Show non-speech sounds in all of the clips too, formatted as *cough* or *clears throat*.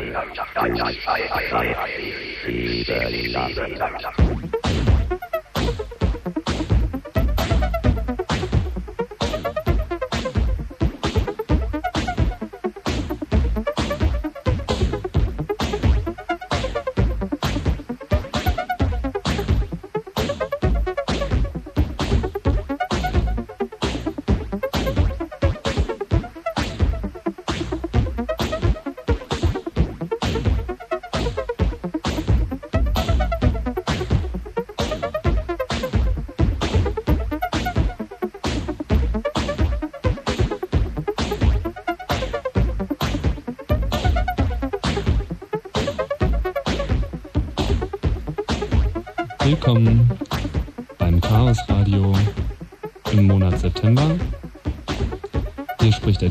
Thank you.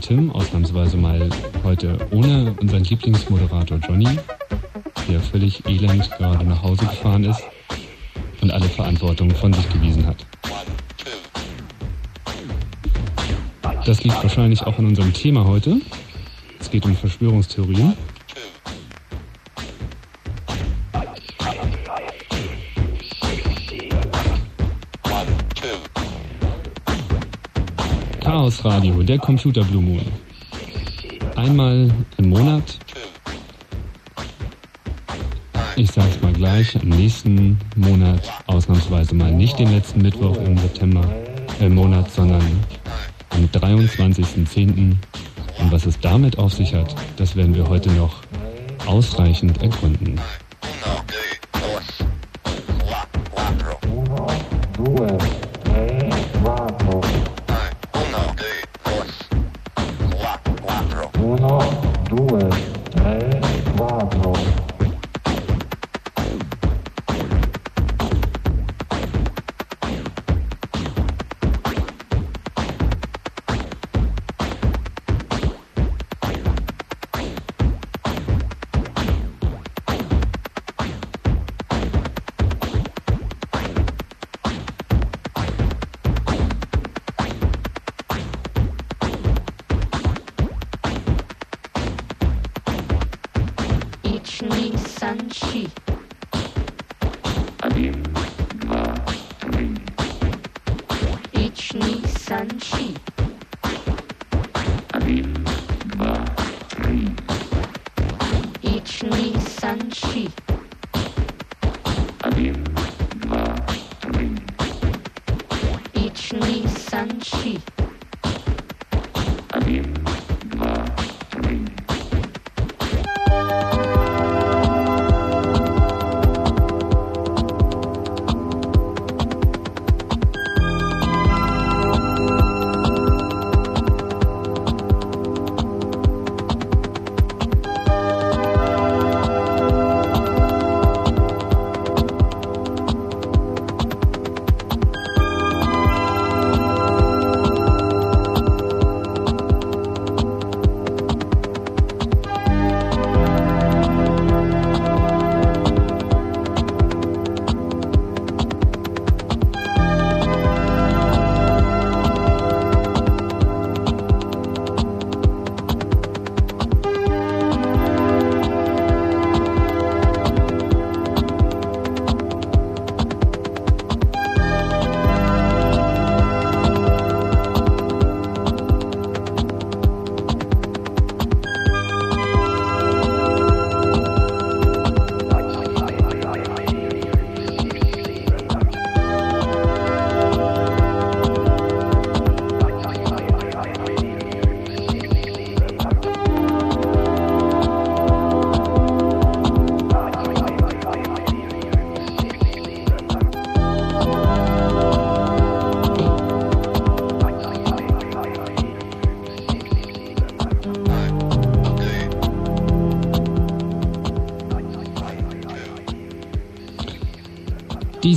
Tim, ausnahmsweise mal heute ohne unseren Lieblingsmoderator Johnny, der völlig elend gerade nach Hause gefahren ist und alle Verantwortung von sich gewiesen hat. Das liegt wahrscheinlich auch an unserem Thema heute. Es geht um Verschwörungstheorien. Chaos Radio, der Computer Blue Moon. Einmal im Monat. Ich sag's mal gleich, im nächsten Monat ausnahmsweise mal nicht den letzten Mittwoch im September äh, Monat, sondern am 23.10. Und was es damit auf sich hat, das werden wir heute noch ausreichend ergründen.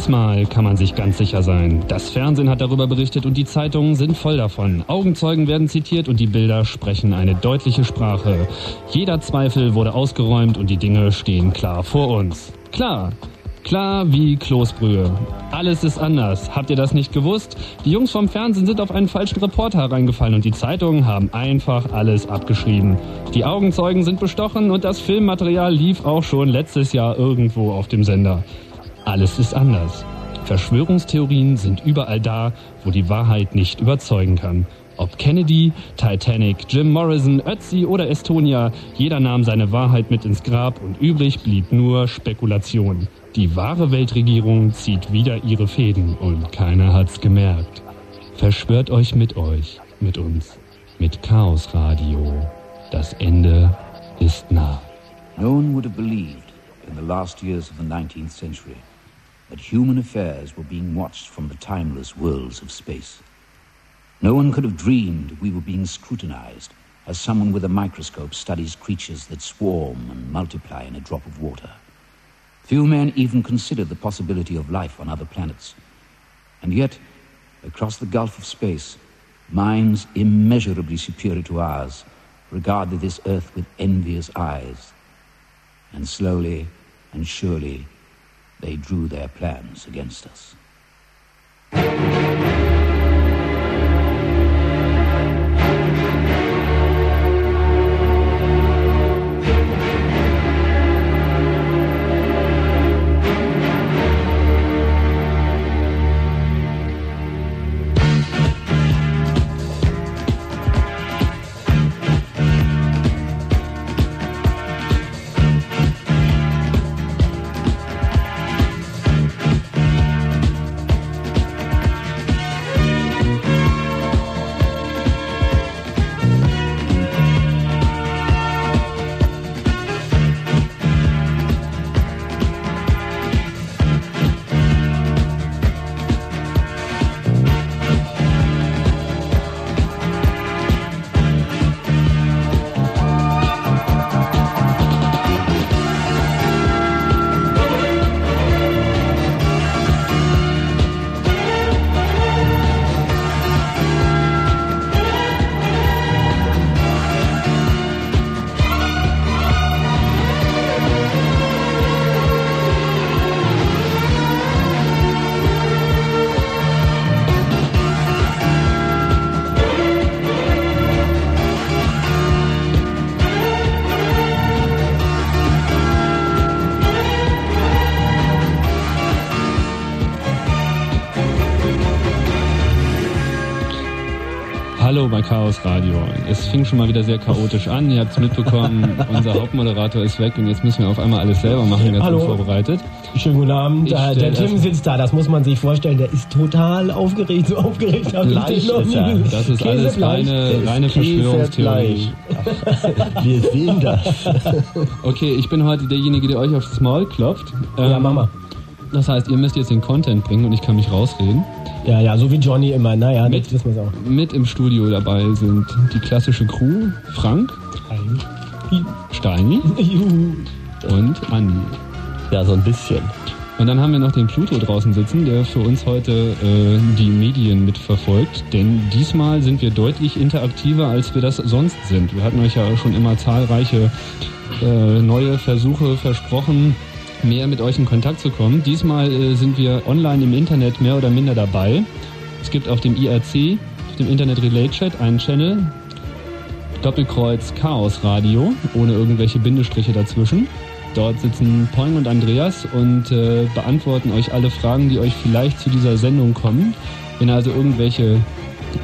Diesmal kann man sich ganz sicher sein. Das Fernsehen hat darüber berichtet und die Zeitungen sind voll davon. Augenzeugen werden zitiert und die Bilder sprechen eine deutliche Sprache. Jeder Zweifel wurde ausgeräumt und die Dinge stehen klar vor uns. Klar, Klar wie Kloßbrühe. Alles ist anders. Habt ihr das nicht gewusst? Die Jungs vom Fernsehen sind auf einen falschen Reporter reingefallen und die Zeitungen haben einfach alles abgeschrieben. Die Augenzeugen sind bestochen und das Filmmaterial lief auch schon letztes Jahr irgendwo auf dem Sender. Alles ist anders. Verschwörungstheorien sind überall da, wo die Wahrheit nicht überzeugen kann. Ob Kennedy, Titanic, Jim Morrison, Ötzi oder Estonia, jeder nahm seine Wahrheit mit ins Grab und übrig blieb nur Spekulation. Die wahre Weltregierung zieht wieder ihre Fäden und keiner hat's gemerkt. Verschwört euch mit euch, mit uns, mit Chaos Radio. Das Ende ist nah. No one would have believed in the last years of the 19th century that human affairs were being watched from the timeless worlds of space. No one could have dreamed we were being scrutinized as someone with a microscope studies creatures that swarm and multiply in a drop of water. Few men even considered the possibility of life on other planets. And yet, across the gulf of space, minds immeasurably superior to ours regarded this earth with envious eyes. And slowly and surely, they drew their plans against us. Schon mal wieder sehr chaotisch an. Ihr habt es mitbekommen, *laughs* unser Hauptmoderator ist weg und jetzt müssen wir auf einmal alles selber machen, ganz Hallo. unvorbereitet. Schönen guten Abend. Äh, der Tim sitzt da, das muss man sich vorstellen. Der ist total aufgeregt, so aufgeregt habe ich den noch ist er. nie. Das ist alles Käsebleich. reine, reine Verschwörungstheorie. *laughs* Wir sehen das. Okay, ich bin heute derjenige, der euch aufs Maul klopft. Ja, Ähm, Mama. Das heißt, ihr müsst jetzt den Content bringen und ich kann mich rausreden. Ja, ja, so wie Johnny immer. Naja, Mit- das wissen wir auch. Mit im Studio dabei sind die klassische Crew, Frank, Steini und Andi. Ja, so ein bisschen. Und dann haben wir noch den Pluto draußen sitzen, der für uns heute äh, die Medien mitverfolgt. Denn diesmal sind wir deutlich interaktiver, als wir das sonst sind. Wir hatten euch ja schon immer zahlreiche äh, neue Versuche versprochen, mehr mit euch in Kontakt zu kommen. Diesmal äh, sind wir online im Internet mehr oder minder dabei. Es gibt auf dem IRC, auf dem Internet Relay Chat, einen Channel, Doppelkreuz Chaos Radio, ohne irgendwelche Bindestriche dazwischen. Dort sitzen Poing und Andreas und äh, beantworten euch alle Fragen, die euch vielleicht zu dieser Sendung kommen. Wenn ihr also irgendwelche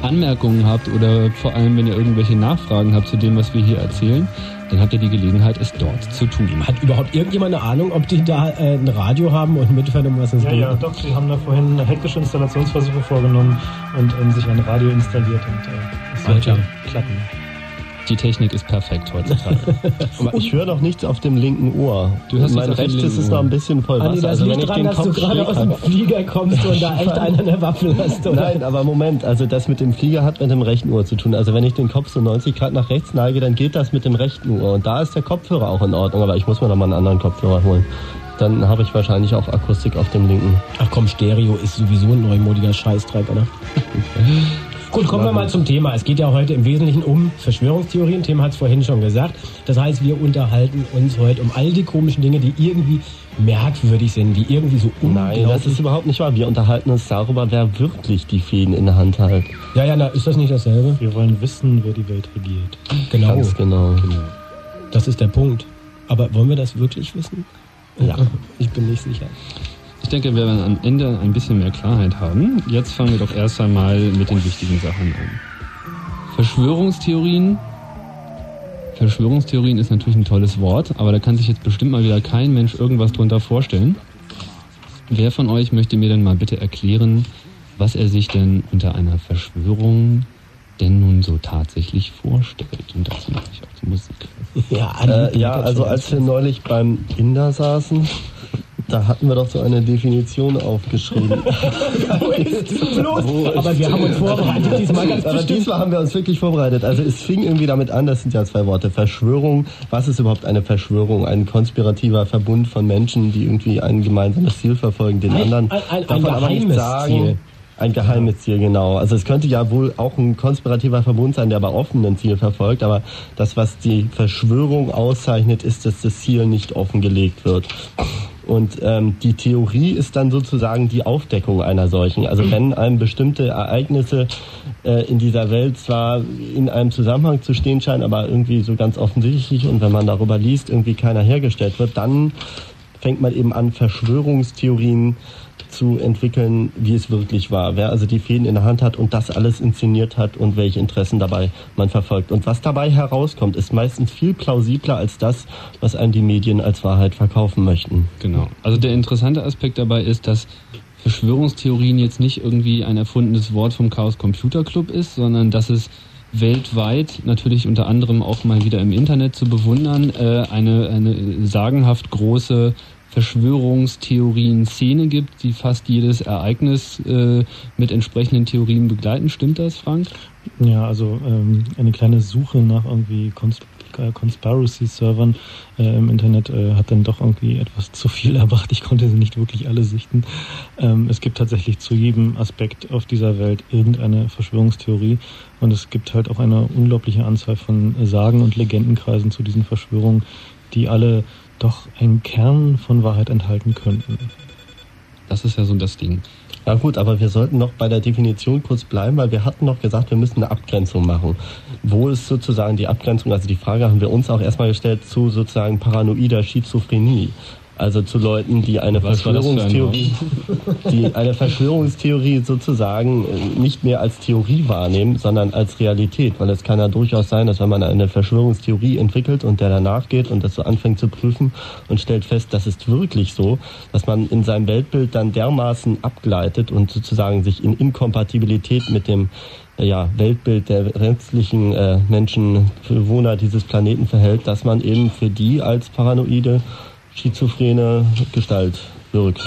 Anmerkungen habt oder vor allem, wenn ihr irgendwelche Nachfragen habt zu dem, was wir hier erzählen, dann habt ihr die Gelegenheit, es dort zu tun. Hat überhaupt irgendjemand eine Ahnung, ob die da äh, ein Radio haben und um was es Ja, geht? ja, doch, sie haben da vorhin hektische Installationsversuche vorgenommen und ähm, sich ein Radio installiert und äh, es sollte klappen. Die Technik ist perfekt heutzutage. *laughs* Aber ich höre noch nichts auf dem linken Ohr. Du hast mein rechtes ist Ohr. noch ein bisschen voll Wasser. Andi, das also wenn liegt ich dran, den dass du Kopf gerade schräg aus dem. Flieger kommst und da echt einen an der Waffel hast, oder? Nein, aber Moment, also das mit dem Flieger hat mit dem rechten Ohr zu tun. Also wenn ich den Kopf so 90 Grad nach rechts neige, dann geht das mit dem rechten Ohr. Und da ist der Kopfhörer auch in Ordnung, aber ich muss mir noch mal einen anderen Kopfhörer holen. Dann habe ich wahrscheinlich auch Akustik auf dem linken. Ach komm, Stereo ist sowieso ein neumodiger Scheißdreck, oder? *laughs* Gut, kommen wir mal zum Thema. Es geht ja heute im Wesentlichen um Verschwörungstheorien. Tim hat es vorhin schon gesagt. Das heißt, wir unterhalten uns heute um all die komischen Dinge, die irgendwie merkwürdig sind, die irgendwie so unglaublich... Nein, das ist überhaupt nicht wahr. Wir unterhalten uns darüber, wer wirklich die Fäden in der Hand hat. Ja, ja, na, ist das nicht dasselbe? Wir wollen wissen, wer die Welt regiert. Genau, Ganz genau. das ist der Punkt. Aber wollen wir das wirklich wissen? Ja. Ich bin nicht sicher. Ich denke, wir werden am Ende ein bisschen mehr Klarheit haben. Jetzt fangen wir doch erst einmal mit den wichtigen Sachen an. Verschwörungstheorien. Verschwörungstheorien ist natürlich ein tolles Wort, aber da kann sich jetzt bestimmt mal wieder kein Mensch irgendwas drunter vorstellen. Wer von euch möchte mir denn mal bitte erklären, was er sich denn unter einer Verschwörung denn nun so tatsächlich vorstellt? Und dazu mache ich auch die Musik. Ja, Äh, ja, also als wir neulich beim Inder saßen, da hatten wir doch so eine Definition aufgeschrieben. *laughs* Wo ist es los? Aber wir haben uns vorbereitet, diesmal ganz Aber bestimmt. diesmal haben wir uns wirklich vorbereitet. Also es fing irgendwie damit an, das sind ja zwei Worte, Verschwörung. Was ist überhaupt eine Verschwörung? Ein konspirativer Verbund von Menschen, die irgendwie ein gemeinsames Ziel verfolgen, den Ein- anderen ein- ein- davon ein nicht geheimes sagen. Ziel. Ein geheimes Ziel, genau. Also es könnte ja wohl auch ein konspirativer Verbund sein, der aber offen ein Ziel verfolgt. Aber das, was die Verschwörung auszeichnet, ist, dass das Ziel nicht offengelegt wird. Und ähm, die Theorie ist dann sozusagen die Aufdeckung einer solchen. Also wenn einem bestimmte Ereignisse äh, in dieser Welt zwar in einem Zusammenhang zu stehen scheinen, aber irgendwie so ganz offensichtlich und wenn man darüber liest, irgendwie keiner hergestellt wird, dann fängt man eben an, Verschwörungstheorien zu entwickeln, wie es wirklich war. Wer also die Fäden in der Hand hat und das alles inszeniert hat und welche Interessen dabei man verfolgt. Und was dabei herauskommt, ist meistens viel plausibler als das, was einem die Medien als Wahrheit verkaufen möchten. Genau. Also der interessante Aspekt dabei ist, dass Verschwörungstheorien jetzt nicht irgendwie ein erfundenes Wort vom Chaos Computer Club ist, sondern dass es weltweit, natürlich unter anderem auch mal wieder im Internet zu bewundern, äh, eine, eine sagenhaft große Verschwörungstheorien-Szene gibt, die fast jedes Ereignis äh, mit entsprechenden Theorien begleiten. Stimmt das, Frank? Ja, also ähm, eine kleine Suche nach irgendwie äh, Conspiracy-Servern äh, im Internet äh, hat dann doch irgendwie etwas zu viel erbracht. Ich konnte sie nicht wirklich alle sichten. Ähm, es gibt tatsächlich zu jedem Aspekt auf dieser Welt irgendeine Verschwörungstheorie und es gibt halt auch eine unglaubliche Anzahl von Sagen und Legendenkreisen zu diesen Verschwörungen, die alle doch einen Kern von Wahrheit enthalten könnten. Das ist ja so das Ding. Ja gut, aber wir sollten noch bei der Definition kurz bleiben, weil wir hatten noch gesagt, wir müssen eine Abgrenzung machen. Wo ist sozusagen die Abgrenzung? Also die Frage haben wir uns auch erstmal gestellt zu sozusagen paranoider Schizophrenie. Also zu Leuten, die eine Was ein Verschwörungstheorie, die eine Verschwörungstheorie sozusagen äh, nicht mehr als Theorie wahrnehmen, sondern als Realität. Weil es kann ja durchaus sein, dass wenn man eine Verschwörungstheorie entwickelt und der danach geht und das so anfängt zu prüfen und stellt fest, das ist wirklich so, dass man in seinem Weltbild dann dermaßen abgleitet und sozusagen sich in Inkompatibilität mit dem äh, ja, Weltbild der restlichen äh, Menschen, Bewohner dieses Planeten verhält, dass man eben für die als paranoide schizophrene Gestalt wirkt.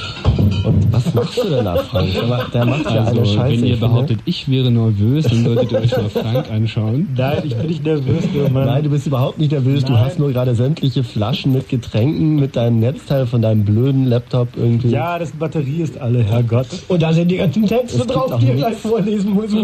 Und was machst du denn da, Frank? Der macht ja Also, eine Scheiße. wenn ihr behauptet, ich wäre nervös, dann solltet ihr euch mal *laughs* Frank anschauen. Nein, ich bin nicht nervös, Mann. Nein, du bist überhaupt nicht nervös. Du Nein. hast nur gerade sämtliche Flaschen mit Getränken, mit deinem Netzteil von deinem blöden Laptop irgendwie. Ja, das Batterie ist alle, Herrgott. Und da sind die ganzen Texte drauf, die ihr gleich vorlesen muss. *laughs*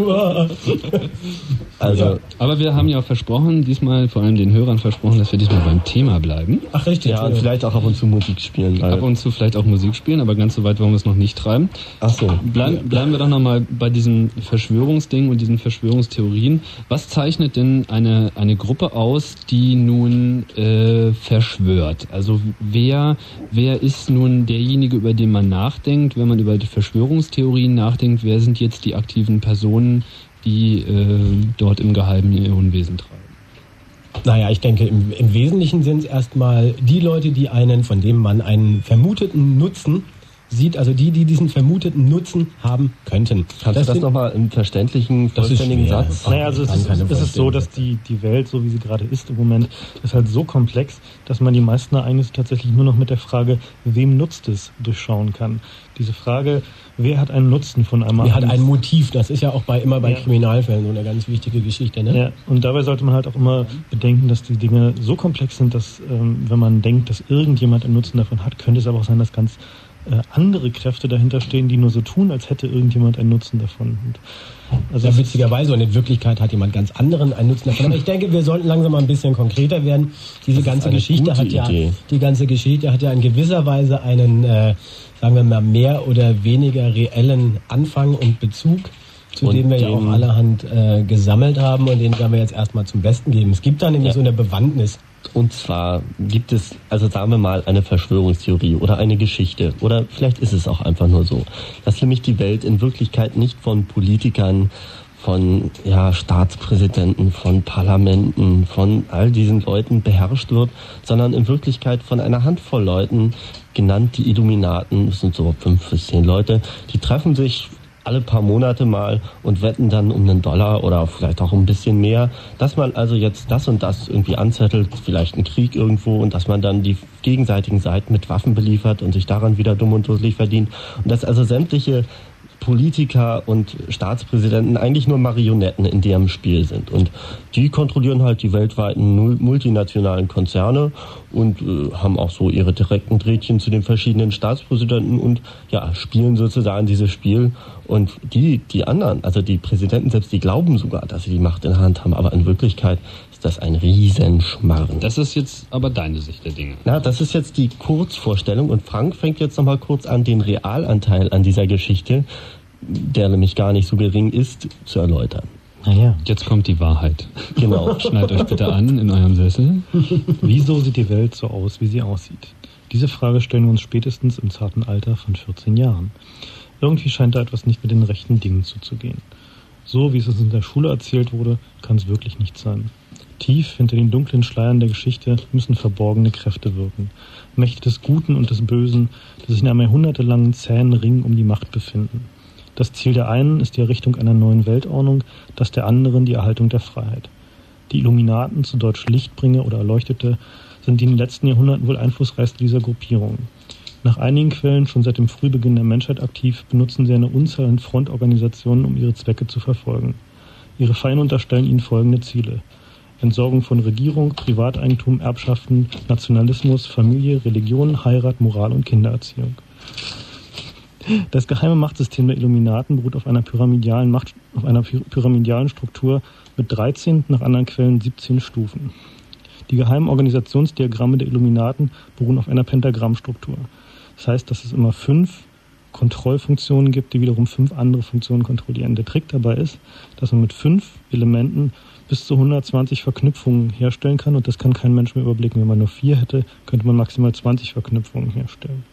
Also, Aber wir haben ja auch versprochen, diesmal vor allem den Hörern versprochen, dass wir diesmal beim Thema bleiben. Ach, richtig. ja, und vielleicht auch ab und zu Musik spielen. Ab und zu vielleicht auch Musik spielen, aber ganz so weit wollen wir es noch nicht treiben. ach so. Bleib, bleiben wir doch nochmal bei diesem Verschwörungsding und diesen Verschwörungstheorien. Was zeichnet denn eine, eine Gruppe aus, die nun äh, verschwört? Also wer, wer ist nun derjenige, über den man nachdenkt, wenn man über die Verschwörungstheorien nachdenkt? Wer sind jetzt die aktiven Personen, die äh, dort im Geheimen ihr Unwesen treiben? Naja, ich denke, im, im Wesentlichen sind es erstmal die Leute, die einen, von dem man einen vermuteten Nutzen sieht, also die, die diesen vermuteten Nutzen haben könnten. Kannst du das nochmal im verständlichen, Das ist vollständigen. Satz? Naja, also es ist, es ist so, dass die, die Welt, so wie sie gerade ist im Moment, ist halt so komplex, dass man die meisten Ereignisse tatsächlich nur noch mit der Frage, wem nutzt es, durchschauen kann. Diese Frage, wer hat einen Nutzen von einem Wer hat ein? Motiv? Das ist ja auch bei immer bei Ja. Kriminalfällen so eine ganz wichtige Geschichte. Ne? Ja, und dabei sollte man halt auch immer bedenken, dass die Dinge so komplex sind, dass ähm, wenn man denkt, dass irgendjemand einen Nutzen davon hat, könnte es aber auch sein, dass ganz äh, andere Kräfte dahinter stehen, die nur so tun, als hätte irgendjemand einen Nutzen davon. Und also ja, witzigerweise und in Wirklichkeit hat jemand ganz anderen einen Nutzen davon. Aber ich denke, wir sollten langsam mal ein bisschen konkreter werden. Diese ganze Geschichte hat ja, Idee. die ganze Geschichte hat ja in gewisser Weise einen, äh, sagen wir mal, mehr oder weniger reellen Anfang und Bezug zu und dem wir ja auch allerhand äh, gesammelt haben und den werden wir jetzt erstmal zum Besten geben. Es gibt da nämlich ja. so eine Bewandtnis. Und zwar gibt es, also sagen wir mal, eine Verschwörungstheorie oder eine Geschichte oder vielleicht ist es auch einfach nur so, dass nämlich die Welt in Wirklichkeit nicht von Politikern, von ja, Staatspräsidenten, von Parlamenten, von all diesen Leuten beherrscht wird, sondern in Wirklichkeit von einer Handvoll Leuten, genannt die Illuminaten, das sind so fünf bis zehn Leute, die treffen sich alle paar Monate mal und wetten dann um einen Dollar oder vielleicht auch ein bisschen mehr, dass man also jetzt das und das irgendwie anzettelt, vielleicht einen Krieg irgendwo und dass man dann die gegenseitigen Seiten mit Waffen beliefert und sich daran wieder dumm und dusselig verdient. Und dass also sämtliche Politiker und Staatspräsidenten eigentlich nur Marionetten in deren Spiel sind. Und die kontrollieren halt die weltweiten multinationalen Konzerne und äh, haben auch so ihre direkten Drähtchen zu den verschiedenen Staatspräsidenten und ja, spielen sozusagen dieses Spiel. Und die, die anderen, also die Präsidenten selbst, die glauben sogar, dass sie die Macht in der Hand haben, aber in Wirklichkeit ist das ein Riesenschmarrn. Das ist jetzt aber deine Sicht der Dinge. Na, das ist jetzt die Kurzvorstellung und Frank fängt jetzt nochmal kurz an, den Realanteil an dieser Geschichte, der nämlich gar nicht so gering ist, zu erläutern. Naja. Jetzt kommt die Wahrheit. Genau. *laughs* Schneid euch bitte an in eurem Sessel. Wieso sieht die Welt so aus, wie sie aussieht? Diese Frage stellen wir uns spätestens im zarten Alter von 14 Jahren. Irgendwie scheint da etwas nicht mit den rechten Dingen zuzugehen. So wie es uns in der Schule erzählt wurde, kann es wirklich nicht sein. Tief hinter den dunklen Schleiern der Geschichte müssen verborgene Kräfte wirken. Mächte des Guten und des Bösen, die sich in einem jahrhundertelangen zähen Ring um die Macht befinden. Das Ziel der einen ist die Errichtung einer neuen Weltordnung, das der anderen die Erhaltung der Freiheit. Die Illuminaten, zu Deutsch Lichtbringer oder Erleuchtete, sind die in den letzten Jahrhunderten wohl einflussreichste dieser Gruppierungen. Nach einigen Quellen schon seit dem Frühbeginn der Menschheit aktiv, benutzen sie eine Unzahl an Frontorganisationen, um ihre Zwecke zu verfolgen. Ihre Feinde unterstellen ihnen folgende Ziele. Entsorgung von Regierung, Privateigentum, Erbschaften, Nationalismus, Familie, Religion, Heirat, Moral und Kindererziehung. Das geheime Machtsystem der Illuminaten beruht auf einer pyramidalen Macht, auf einer pyramidalen Struktur mit 13, nach anderen Quellen 17 Stufen. Die geheimen Organisationsdiagramme der Illuminaten beruhen auf einer Pentagrammstruktur. Das heißt, dass es immer fünf Kontrollfunktionen gibt, die wiederum fünf andere Funktionen kontrollieren. Der Trick dabei ist, dass man mit fünf Elementen bis zu 120 Verknüpfungen herstellen kann und das kann kein Mensch mehr überblicken. Wenn man nur vier hätte, könnte man maximal 20 Verknüpfungen herstellen.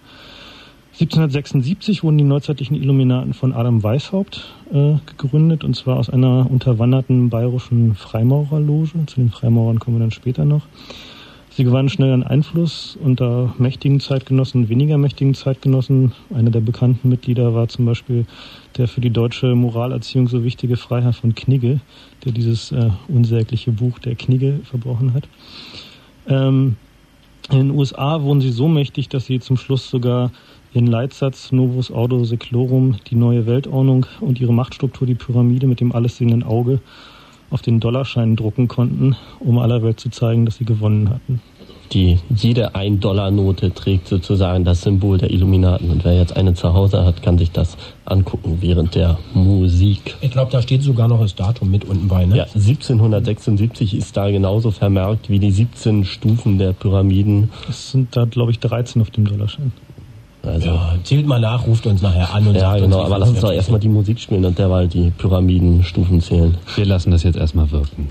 1776 wurden die neuzeitlichen Illuminaten von Adam Weishaupt äh, gegründet und zwar aus einer unterwanderten bayerischen Freimaurerloge. Zu den Freimaurern kommen wir dann später noch. Sie gewannen schnell an Einfluss unter mächtigen Zeitgenossen, weniger mächtigen Zeitgenossen. Einer der bekannten Mitglieder war zum Beispiel der für die deutsche Moralerziehung so wichtige Freiherr von Knigge, der dieses äh, unsägliche Buch der Knigge verbrochen hat. Ähm, in den USA wurden sie so mächtig, dass sie zum Schluss sogar ihren Leitsatz Novus Ordo Seclorum, die neue Weltordnung und ihre Machtstruktur, die Pyramide mit dem allessehenden Auge, auf den Dollarschein drucken konnten, um aller Welt zu zeigen, dass sie gewonnen hatten. Die, jede Ein-Dollar-Note trägt sozusagen das Symbol der Illuminaten. Und wer jetzt eine zu Hause hat, kann sich das angucken während der Musik. Ich glaube, da steht sogar noch das Datum mit unten bei, ne? Ja, 1776 ist da genauso vermerkt wie die 17 Stufen der Pyramiden. Es sind da, glaube ich, 13 auf dem Dollarschein. Also, ja, zählt mal nach, ruft uns nachher an und ja, sagt genau, uns, aber lass uns doch erstmal die Musik spielen und derweil die Pyramidenstufen zählen. Wir lassen das jetzt erstmal wirken.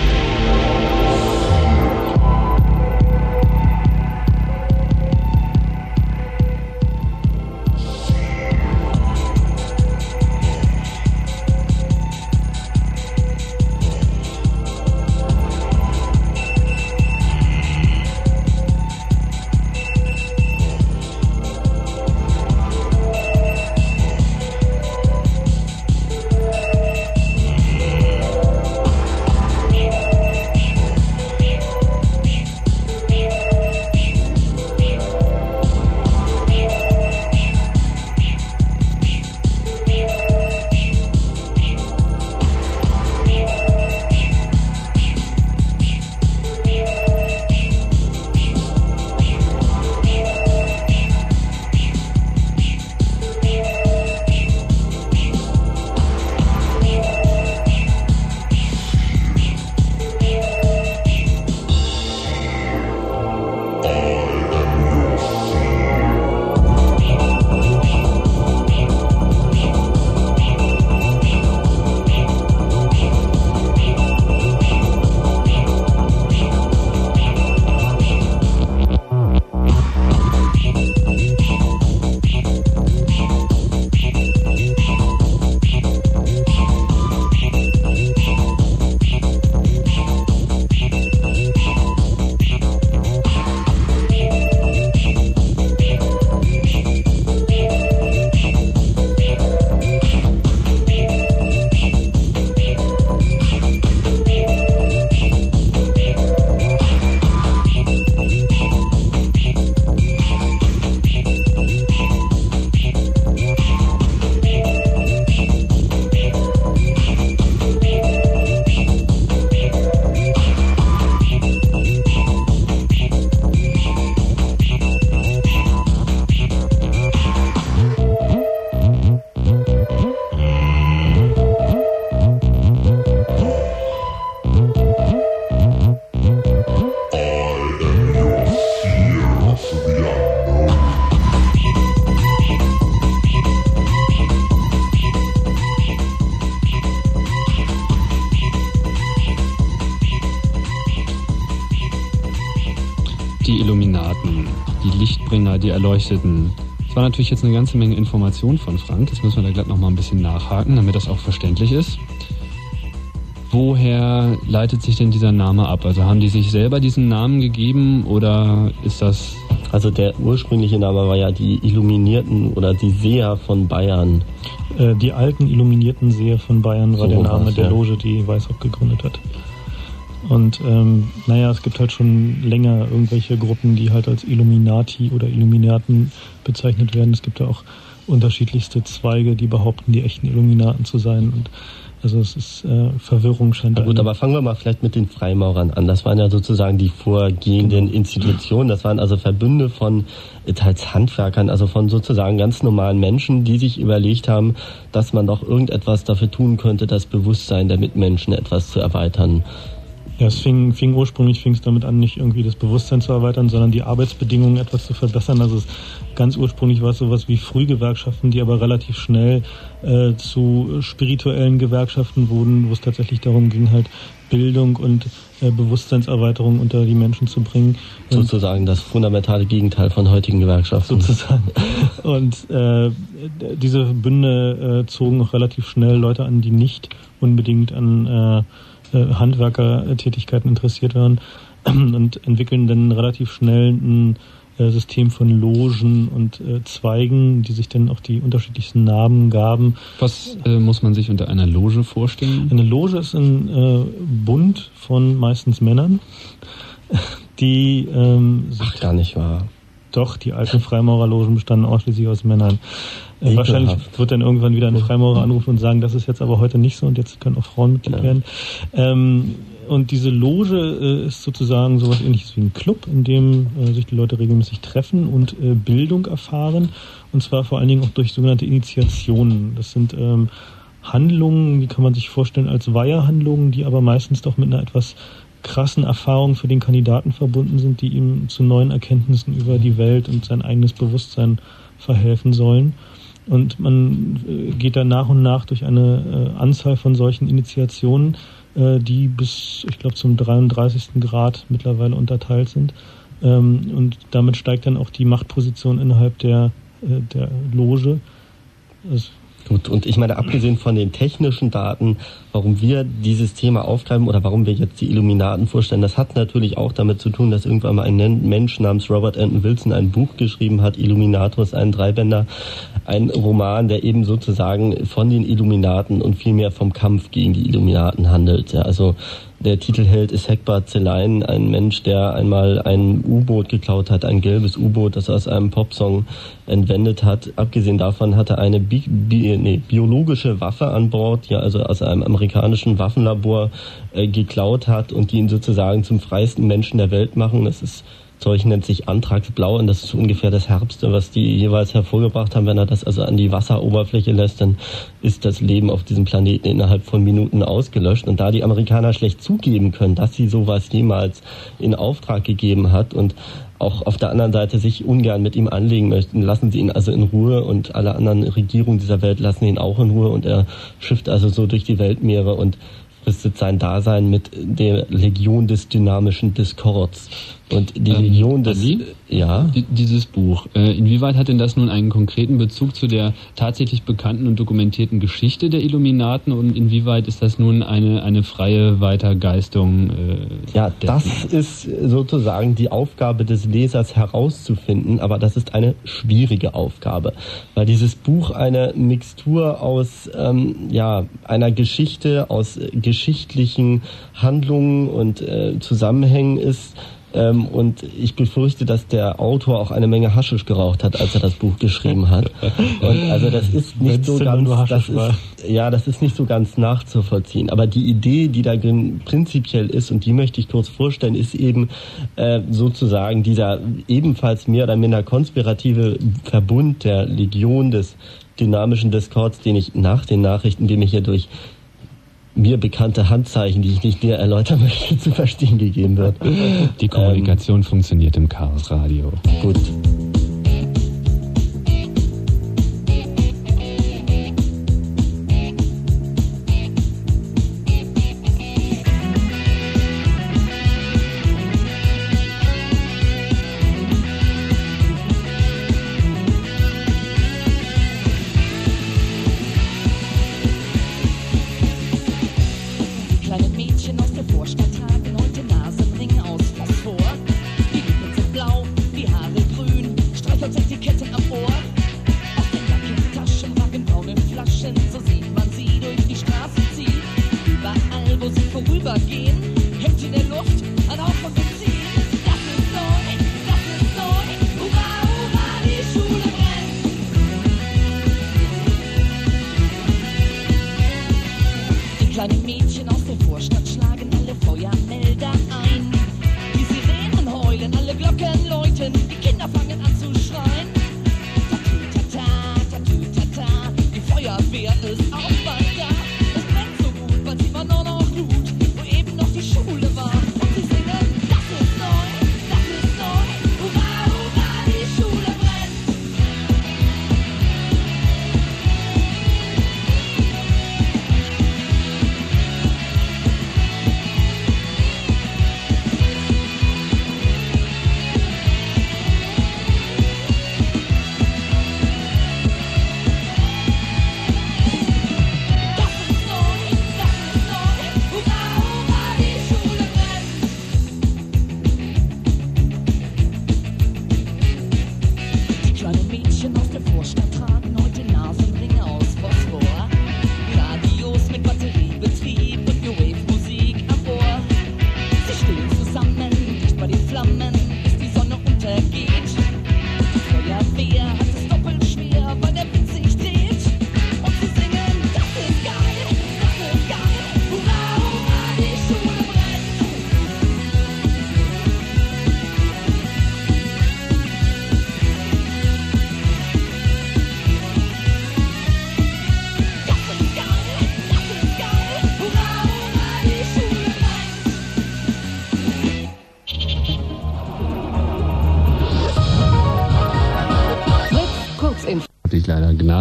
Erleuchteten. Das war natürlich jetzt eine ganze Menge Information von Frank. Jetzt müssen wir da gleich nochmal ein bisschen nachhaken, damit das auch verständlich ist. Woher leitet sich denn dieser Name ab? Also haben die sich selber diesen Namen gegeben oder ist das... Also der ursprüngliche Name war ja die Illuminierten oder die Seher von Bayern. Äh, die alten Illuminierten Seher von Bayern war so der Name der Loge, die Weishaupt gegründet hat. Und ähm, naja, es gibt halt schon länger irgendwelche Gruppen, die halt als Illuminati oder Illuminaten bezeichnet werden. Es gibt ja auch unterschiedlichste Zweige, die behaupten, die echten Illuminaten zu sein. Und also es ist äh, Verwirrung scheint. Na gut, aber fangen wir mal vielleicht mit den Freimaurern an. Das waren ja sozusagen die vorgehenden genau. Institutionen. Das waren also Verbünde von äh, teils Handwerkern, also von sozusagen ganz normalen Menschen, die sich überlegt haben, dass man doch irgendetwas dafür tun könnte, das Bewusstsein der Mitmenschen etwas zu erweitern. Ja, es fing, fing ursprünglich fing es damit an, nicht irgendwie das Bewusstsein zu erweitern, sondern die Arbeitsbedingungen etwas zu verbessern. Also es, ganz ursprünglich war es sowas wie Frühgewerkschaften, die aber relativ schnell äh, zu spirituellen Gewerkschaften wurden, wo es tatsächlich darum ging, halt Bildung und äh, Bewusstseinserweiterung unter die Menschen zu bringen. Sozusagen das fundamentale Gegenteil von heutigen Gewerkschaften. Sozusagen. Und äh, diese Bünde äh, zogen auch relativ schnell Leute an, die nicht unbedingt an äh, Handwerkertätigkeiten interessiert waren *clears throat* und entwickeln dann relativ schnell ein äh, System von Logen und äh, Zweigen, die sich dann auch die unterschiedlichsten Namen gaben. Was äh, muss man sich unter einer Loge vorstellen? Eine Loge ist ein äh, Bund von meistens Männern, *laughs* die ähm, Ach, gar nicht wahr. Doch, die alten Freimaurerlogen bestanden ausschließlich aus Männern. Äh, wahrscheinlich wird dann irgendwann wieder ein Freimaurer anrufen und sagen, das ist jetzt aber heute nicht so und jetzt können auch Frauen Mitglied ja. werden. Ähm, und diese Loge äh, ist sozusagen sowas ähnliches wie ein Club, in dem äh, sich die Leute regelmäßig treffen und äh, Bildung erfahren. Und zwar vor allen Dingen auch durch sogenannte Initiationen. Das sind ähm, Handlungen, die kann man sich vorstellen als Weiherhandlungen, die aber meistens doch mit einer etwas krassen Erfahrung für den Kandidaten verbunden sind, die ihm zu neuen Erkenntnissen über die Welt und sein eigenes Bewusstsein verhelfen sollen. Und man äh, geht dann nach und nach durch eine äh, Anzahl von solchen Initiationen, äh, die bis, ich glaube, zum 33. Grad mittlerweile unterteilt sind. Ähm, und damit steigt dann auch die Machtposition innerhalb der, der Loge. Das Gut, und ich meine, abgesehen von den technischen Daten, warum wir dieses Thema aufgreifen oder warum wir jetzt die Illuminaten vorstellen, das hat natürlich auch damit zu tun, dass irgendwann mal ein Mensch namens Robert Anton Wilson ein Buch geschrieben hat, Illuminatus, ein Dreibänder, ein Roman, der eben sozusagen von den Illuminaten und vielmehr vom Kampf gegen die Illuminaten handelt. Ja, also der Titelheld ist Hekbar Zelein, ein Mensch, der einmal ein U-Boot geklaut hat, ein gelbes U-Boot, das er aus einem Popsong entwendet hat. Abgesehen davon hat er eine bi bi nee, biologische Waffe an Bord, ja, also aus einem amerikanischen Waffenlabor äh, geklaut hat und die ihn sozusagen zum freiesten Menschen der Welt machen. Das ist Zeug nennt sich Antragsblau und das ist ungefähr das Herbste, was die jeweils hervorgebracht haben. Wenn er das also an die Wasseroberfläche lässt, dann ist das Leben auf diesem Planeten innerhalb von Minuten ausgelöscht. Und da die Amerikaner schlecht zugeben können, dass sie sowas jemals in Auftrag gegeben hat und auch auf der anderen Seite sich ungern mit ihm anlegen möchten, lassen sie ihn also in Ruhe und alle anderen Regierungen dieser Welt lassen ihn auch in Ruhe und er schifft also so durch die Weltmeere und fristet sein Dasein mit der Legion des dynamischen Diskords. Und die ähm, des... Ali? Ja? Dieses Buch, äh, inwieweit hat denn das nun einen konkreten Bezug zu der tatsächlich bekannten und dokumentierten Geschichte der Illuminaten und inwieweit ist das nun eine, eine freie Weitergeistung? Äh, ja, das ist sozusagen die Aufgabe des Lesers herauszufinden, aber das ist eine schwierige Aufgabe, weil dieses Buch eine Mixtur aus ähm, ja, einer Geschichte, aus geschichtlichen Handlungen und äh, Zusammenhängen ist, ähm, und ich befürchte, dass der Autor auch eine Menge Haschisch geraucht hat, als er das Buch geschrieben hat. *laughs* Und also das ist nicht so ganz, das ist, ja, das ist nicht so ganz nachzuvollziehen. Aber die Idee, die da prinzipiell ist, und die möchte ich kurz vorstellen, ist eben äh, sozusagen dieser ebenfalls mehr oder minder konspirative Verbund der Legion des dynamischen Discords, den ich nach den Nachrichten, die mir hier durch mir bekannte Handzeichen, die ich nicht näher erläutern möchte, *laughs* zu verstehen gegeben wird. Die Kommunikation ähm, funktioniert im Chaos Radio. Gut.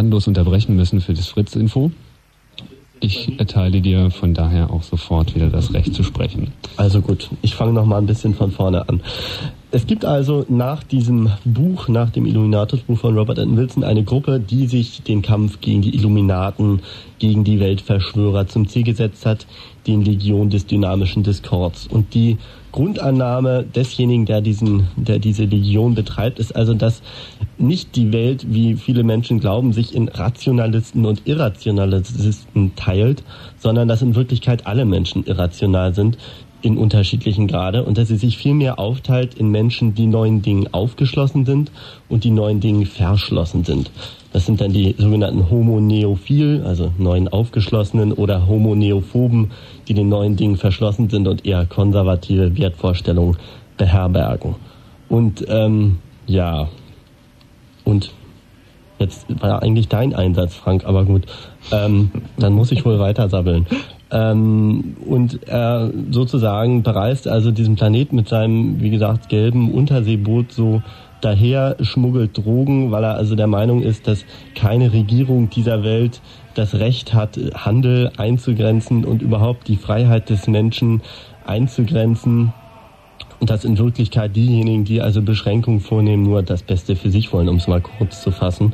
Gnadenlos unterbrechen müssen für das Fritz-Info. Ich erteile dir von daher auch sofort wieder das Recht zu sprechen. Also gut, ich fange noch mal ein bisschen von vorne an. Es gibt also nach diesem Buch, nach dem Illuminatus-Buch von Robert N. Wilson, eine Gruppe, die sich den Kampf gegen die Illuminaten, gegen die Weltverschwörer zum Ziel gesetzt hat, den Legion des dynamischen Diskords. Und die Grundannahme desjenigen, der diesen, der diese Legion betreibt, ist also, dass nicht die Welt, wie viele Menschen glauben, sich in Rationalisten und Irrationalisten teilt, sondern dass in Wirklichkeit alle Menschen irrational sind in unterschiedlichen Grade und dass sie sich vielmehr aufteilt in Menschen, die neuen Dingen aufgeschlossen sind und die neuen Dingen verschlossen sind. Das sind dann die sogenannten Homo Neophil, also neuen Aufgeschlossenen oder Homo Neophoben, die den neuen Dingen verschlossen sind und eher konservative Wertvorstellungen beherbergen. Und ähm, ja, und jetzt war eigentlich dein Einsatz, Frank, aber gut, ähm, dann muss ich wohl weiter sabbeln. Ähm, und er sozusagen bereist also diesen Planet mit seinem, wie gesagt, gelben Unterseeboot so daher schmuggelt Drogen, weil er also der Meinung ist, dass keine Regierung dieser Welt das Recht hat, Handel einzugrenzen und überhaupt die Freiheit des Menschen einzugrenzen. Und dass in Wirklichkeit diejenigen, die also Beschränkungen vornehmen, nur das Beste für sich wollen, um es mal kurz zu fassen.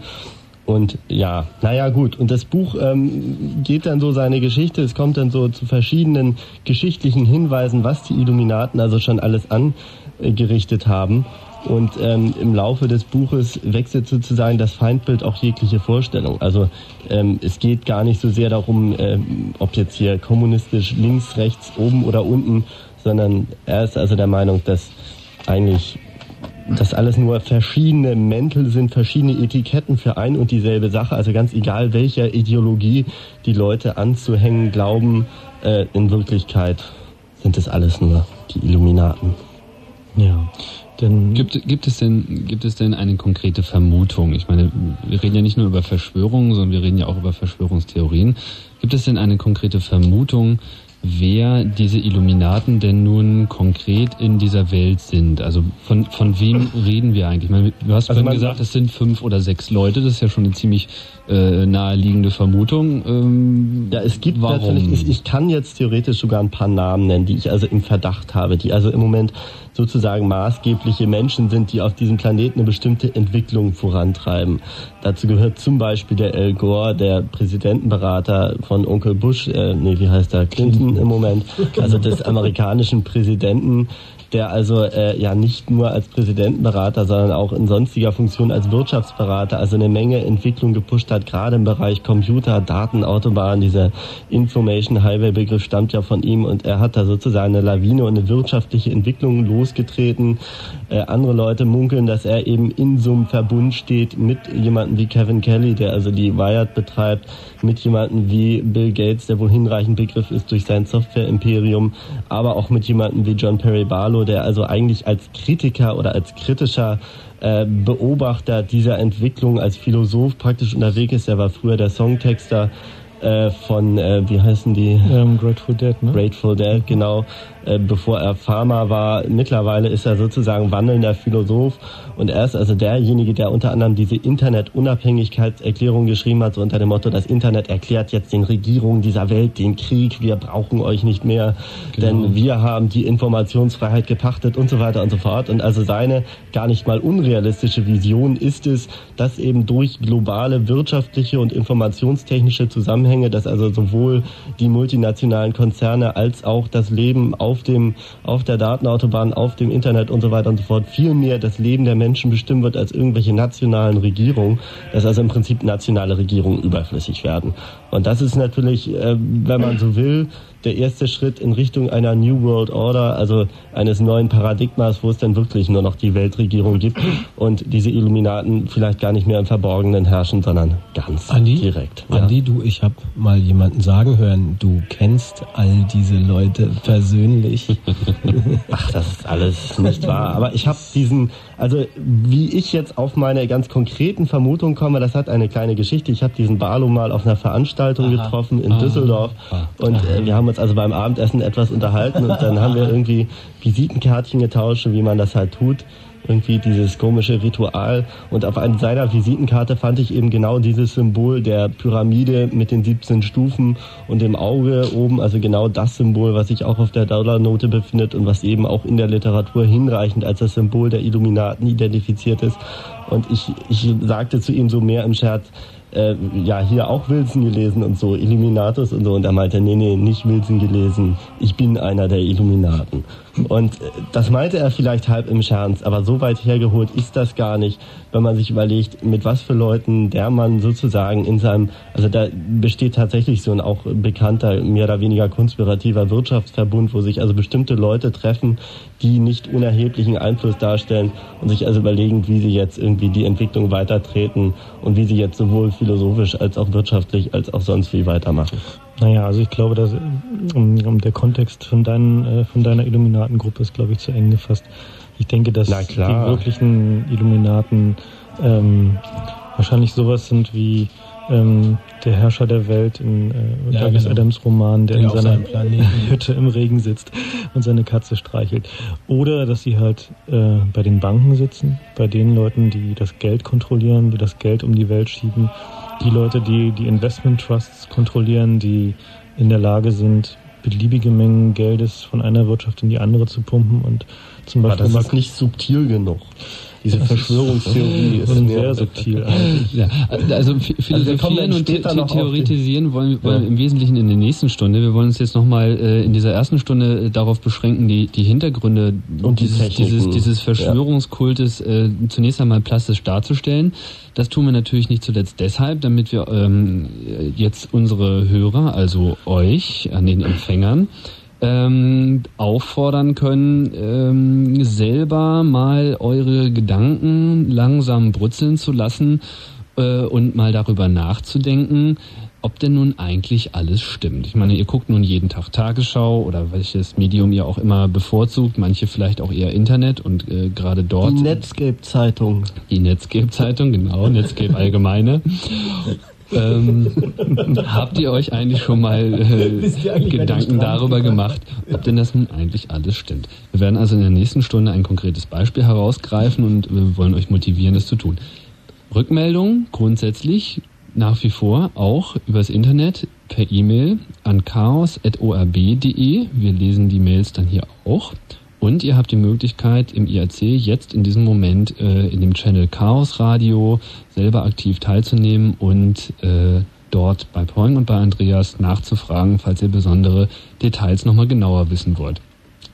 Und ja, naja gut. Und das Buch ähm, geht dann so seine Geschichte. Es kommt dann so zu verschiedenen geschichtlichen Hinweisen, was die Illuminaten also schon alles angerichtet haben. Und ähm, im Laufe des Buches wechselt sozusagen das Feindbild auch jegliche Vorstellung. Also ähm, es geht gar nicht so sehr darum, ähm, ob jetzt hier kommunistisch links, rechts, oben oder unten, sondern er ist also der Meinung, dass eigentlich das alles nur verschiedene Mäntel sind, verschiedene Etiketten für ein und dieselbe Sache. Also ganz egal, welcher Ideologie die Leute anzuhängen glauben, äh, in Wirklichkeit sind es alles nur die Illuminaten. Ja. Denn gibt, gibt, es denn, gibt es denn eine konkrete Vermutung? Ich meine, wir reden ja nicht nur über Verschwörungen, sondern wir reden ja auch über Verschwörungstheorien. Gibt es denn eine konkrete Vermutung, wer diese Illuminaten denn nun konkret in dieser Welt sind. Also von, von wem reden wir eigentlich? Ich meine, du hast also vorhin gesagt, es sind fünf oder sechs Leute. Das ist ja schon eine ziemlich äh, naheliegende Vermutung. Ähm, ja, es gibt warum? natürlich, ich, ich kann jetzt theoretisch sogar ein paar Namen nennen, die ich also im Verdacht habe, die also im Moment sozusagen maßgebliche Menschen sind, die auf diesem Planeten eine bestimmte Entwicklung vorantreiben. Dazu gehört zum Beispiel der Al Gore, der Präsidentenberater von Onkel Bush, äh, nee, wie heißt er, Clinton im Moment, also des amerikanischen Präsidenten, der also äh, ja nicht nur als Präsidentenberater, sondern auch in sonstiger Funktion als Wirtschaftsberater also eine Menge Entwicklung gepusht hat, gerade im Bereich Computer, Daten, Autobahn. Dieser Information Highway Begriff stammt ja von ihm und er hat da sozusagen eine Lawine und eine wirtschaftliche Entwicklung losgetreten. Äh, andere Leute munkeln, dass er eben in so einem Verbund steht mit jemandem wie Kevin Kelly, der also die Wired betreibt, mit jemandem wie Bill Gates, der wohl hinreichend Begriff ist durch sein Software-Imperium, aber auch mit jemandem wie John Perry Barlow, der also eigentlich als Kritiker oder als kritischer äh, Beobachter dieser Entwicklung als Philosoph praktisch unterwegs ist. Er war früher der Songtexter äh, von, äh, wie heißen die? Ähm, Grateful Dead, ne? Grateful Dead, genau. Äh, bevor er Farmer war. Mittlerweile ist er sozusagen wandelnder Philosoph und er ist also derjenige, der unter anderem diese Internet-Unabhängigkeitserklärung geschrieben hat, so unter dem Motto, das Internet erklärt jetzt den Regierungen dieser Welt den Krieg, wir brauchen euch nicht mehr, genau. denn wir haben die Informationsfreiheit gepachtet und so weiter und so fort. Und also seine gar nicht mal unrealistische Vision ist es, dass eben durch globale wirtschaftliche und informationstechnische Zusammenhänge, dass also sowohl die multinationalen Konzerne als auch das Leben auf dem, auf der Datenautobahn, auf dem Internet und so weiter und so fort viel mehr das Leben der Menschen bestimmen wird als irgendwelche nationalen Regierungen, dass also im Prinzip nationale Regierungen überflüssig werden. Und das ist natürlich, äh, wenn man so will, der erste Schritt in Richtung einer New World Order, also eines neuen Paradigmas, wo es dann wirklich nur noch die Weltregierung gibt und diese Illuminaten vielleicht gar nicht mehr im Verborgenen herrschen, sondern ganz Andi, direkt. Ja. Andi, du, ich habe mal jemanden sagen hören, du kennst all diese Leute persönlich. *laughs* Ach, das ist alles nicht wahr. Aber ich habe diesen, also wie ich jetzt auf meine ganz konkreten Vermutungen komme, das hat eine kleine Geschichte. Ich habe diesen Barlow mal auf einer Veranstaltung Aha. getroffen in Aha. Düsseldorf Aha. und äh, wir haben uns also beim Abendessen etwas unterhalten und dann haben wir irgendwie Visitenkärtchen getauscht, wie man das halt tut. Irgendwie dieses komische Ritual. Und auf einer seiner Visitenkarte fand ich eben genau dieses Symbol der Pyramide mit den 17 Stufen und dem Auge oben. Also genau das Symbol, was sich auch auf der Dollarnote befindet und was eben auch in der Literatur hinreichend als das Symbol der Illuminaten identifiziert ist. Und ich, ich sagte zu ihm so mehr im Scherz, äh, ja, hier auch Wilson gelesen und so, Illuminatus und so. Und er meinte, nee, nee, nicht Wilson gelesen. Ich bin einer der Illuminaten. Und äh, das meinte er vielleicht halb im Scherz, aber so weit hergeholt ist das gar nicht, wenn man sich überlegt, mit was für Leuten der Mann sozusagen in seinem, also da besteht tatsächlich so ein auch bekannter, mehr oder weniger konspirativer Wirtschaftsverbund, wo sich also bestimmte Leute treffen, die nicht unerheblichen Einfluss darstellen und sich also überlegen, wie sie jetzt irgendwie die Entwicklung weitertreten und wie sie jetzt sowohl philosophisch als auch wirtschaftlich als auch sonst wie weitermachen. Naja, also ich glaube, dass um, um der Kontext von, deinen, äh, von deiner Illuminatengruppe ist, glaube ich, zu eng gefasst. Ich denke, dass die wirklichen Illuminaten ähm, wahrscheinlich sowas sind wie ähm, der Herrscher der Welt in äh, ja, Douglas genau. Adams Roman, der, der in seiner *laughs* Hütte im Regen sitzt und seine Katze streichelt. Oder dass sie halt äh, bei den Banken sitzen, bei den Leuten, die das Geld kontrollieren, die das Geld um die Welt schieben die Leute, die die Investment Trusts kontrollieren, die in der Lage sind, beliebige Mengen Geldes von einer Wirtschaft in die andere zu pumpen und zum Beispiel. Aber das ist nicht subtil genug. Diese Verschwörungstheorie ist, ist sehr subtil eigentlich. Ja, also philosophieren also und the theoretisieren wollen, wollen ja. im Wesentlichen in der nächsten Stunde. Wir wollen uns jetzt nochmal äh, in dieser ersten Stunde äh, darauf beschränken, die, die Hintergründe und dieses, die dieses, dieses Verschwörungskultes äh, zunächst einmal plastisch darzustellen. Das tun wir natürlich nicht zuletzt deshalb, damit wir ähm, jetzt unsere Hörer, also euch an den Empfängern, ähm, auffordern können, ähm, selber mal eure Gedanken langsam brutzeln zu lassen äh, und mal darüber nachzudenken, ob denn nun eigentlich alles stimmt. Ich meine, ihr guckt nun jeden Tag Tagesschau oder welches Medium ihr auch immer bevorzugt, manche vielleicht auch eher Internet und äh, gerade dort. Die Netscape-Zeitung. Die Netscape-Zeitung, genau, Netscape Allgemeine. *laughs* ähm, *laughs* habt ihr euch eigentlich schon mal äh, *laughs* Gedanken darüber gemacht, ob denn das nun eigentlich alles stimmt? Wir werden also in der nächsten Stunde ein konkretes Beispiel herausgreifen und wir wollen euch motivieren, das zu tun. Rückmeldungen grundsätzlich nach wie vor auch übers Internet per E-Mail an chaos.orb.de. Wir lesen die Mails dann hier auch. Und ihr habt die Möglichkeit im IAC jetzt in diesem Moment äh, in dem Channel Chaos Radio selber aktiv teilzunehmen und äh, dort bei Poing und bei Andreas nachzufragen, falls ihr besondere Details nochmal genauer wissen wollt.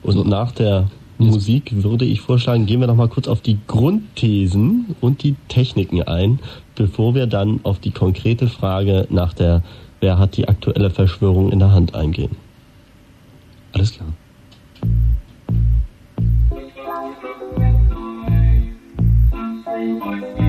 Und so. nach der Musik würde ich vorschlagen, gehen wir noch mal kurz auf die Grundthesen und die Techniken ein, bevor wir dann auf die konkrete Frage nach der Wer hat die aktuelle Verschwörung in der Hand eingehen. Alles klar. Bye.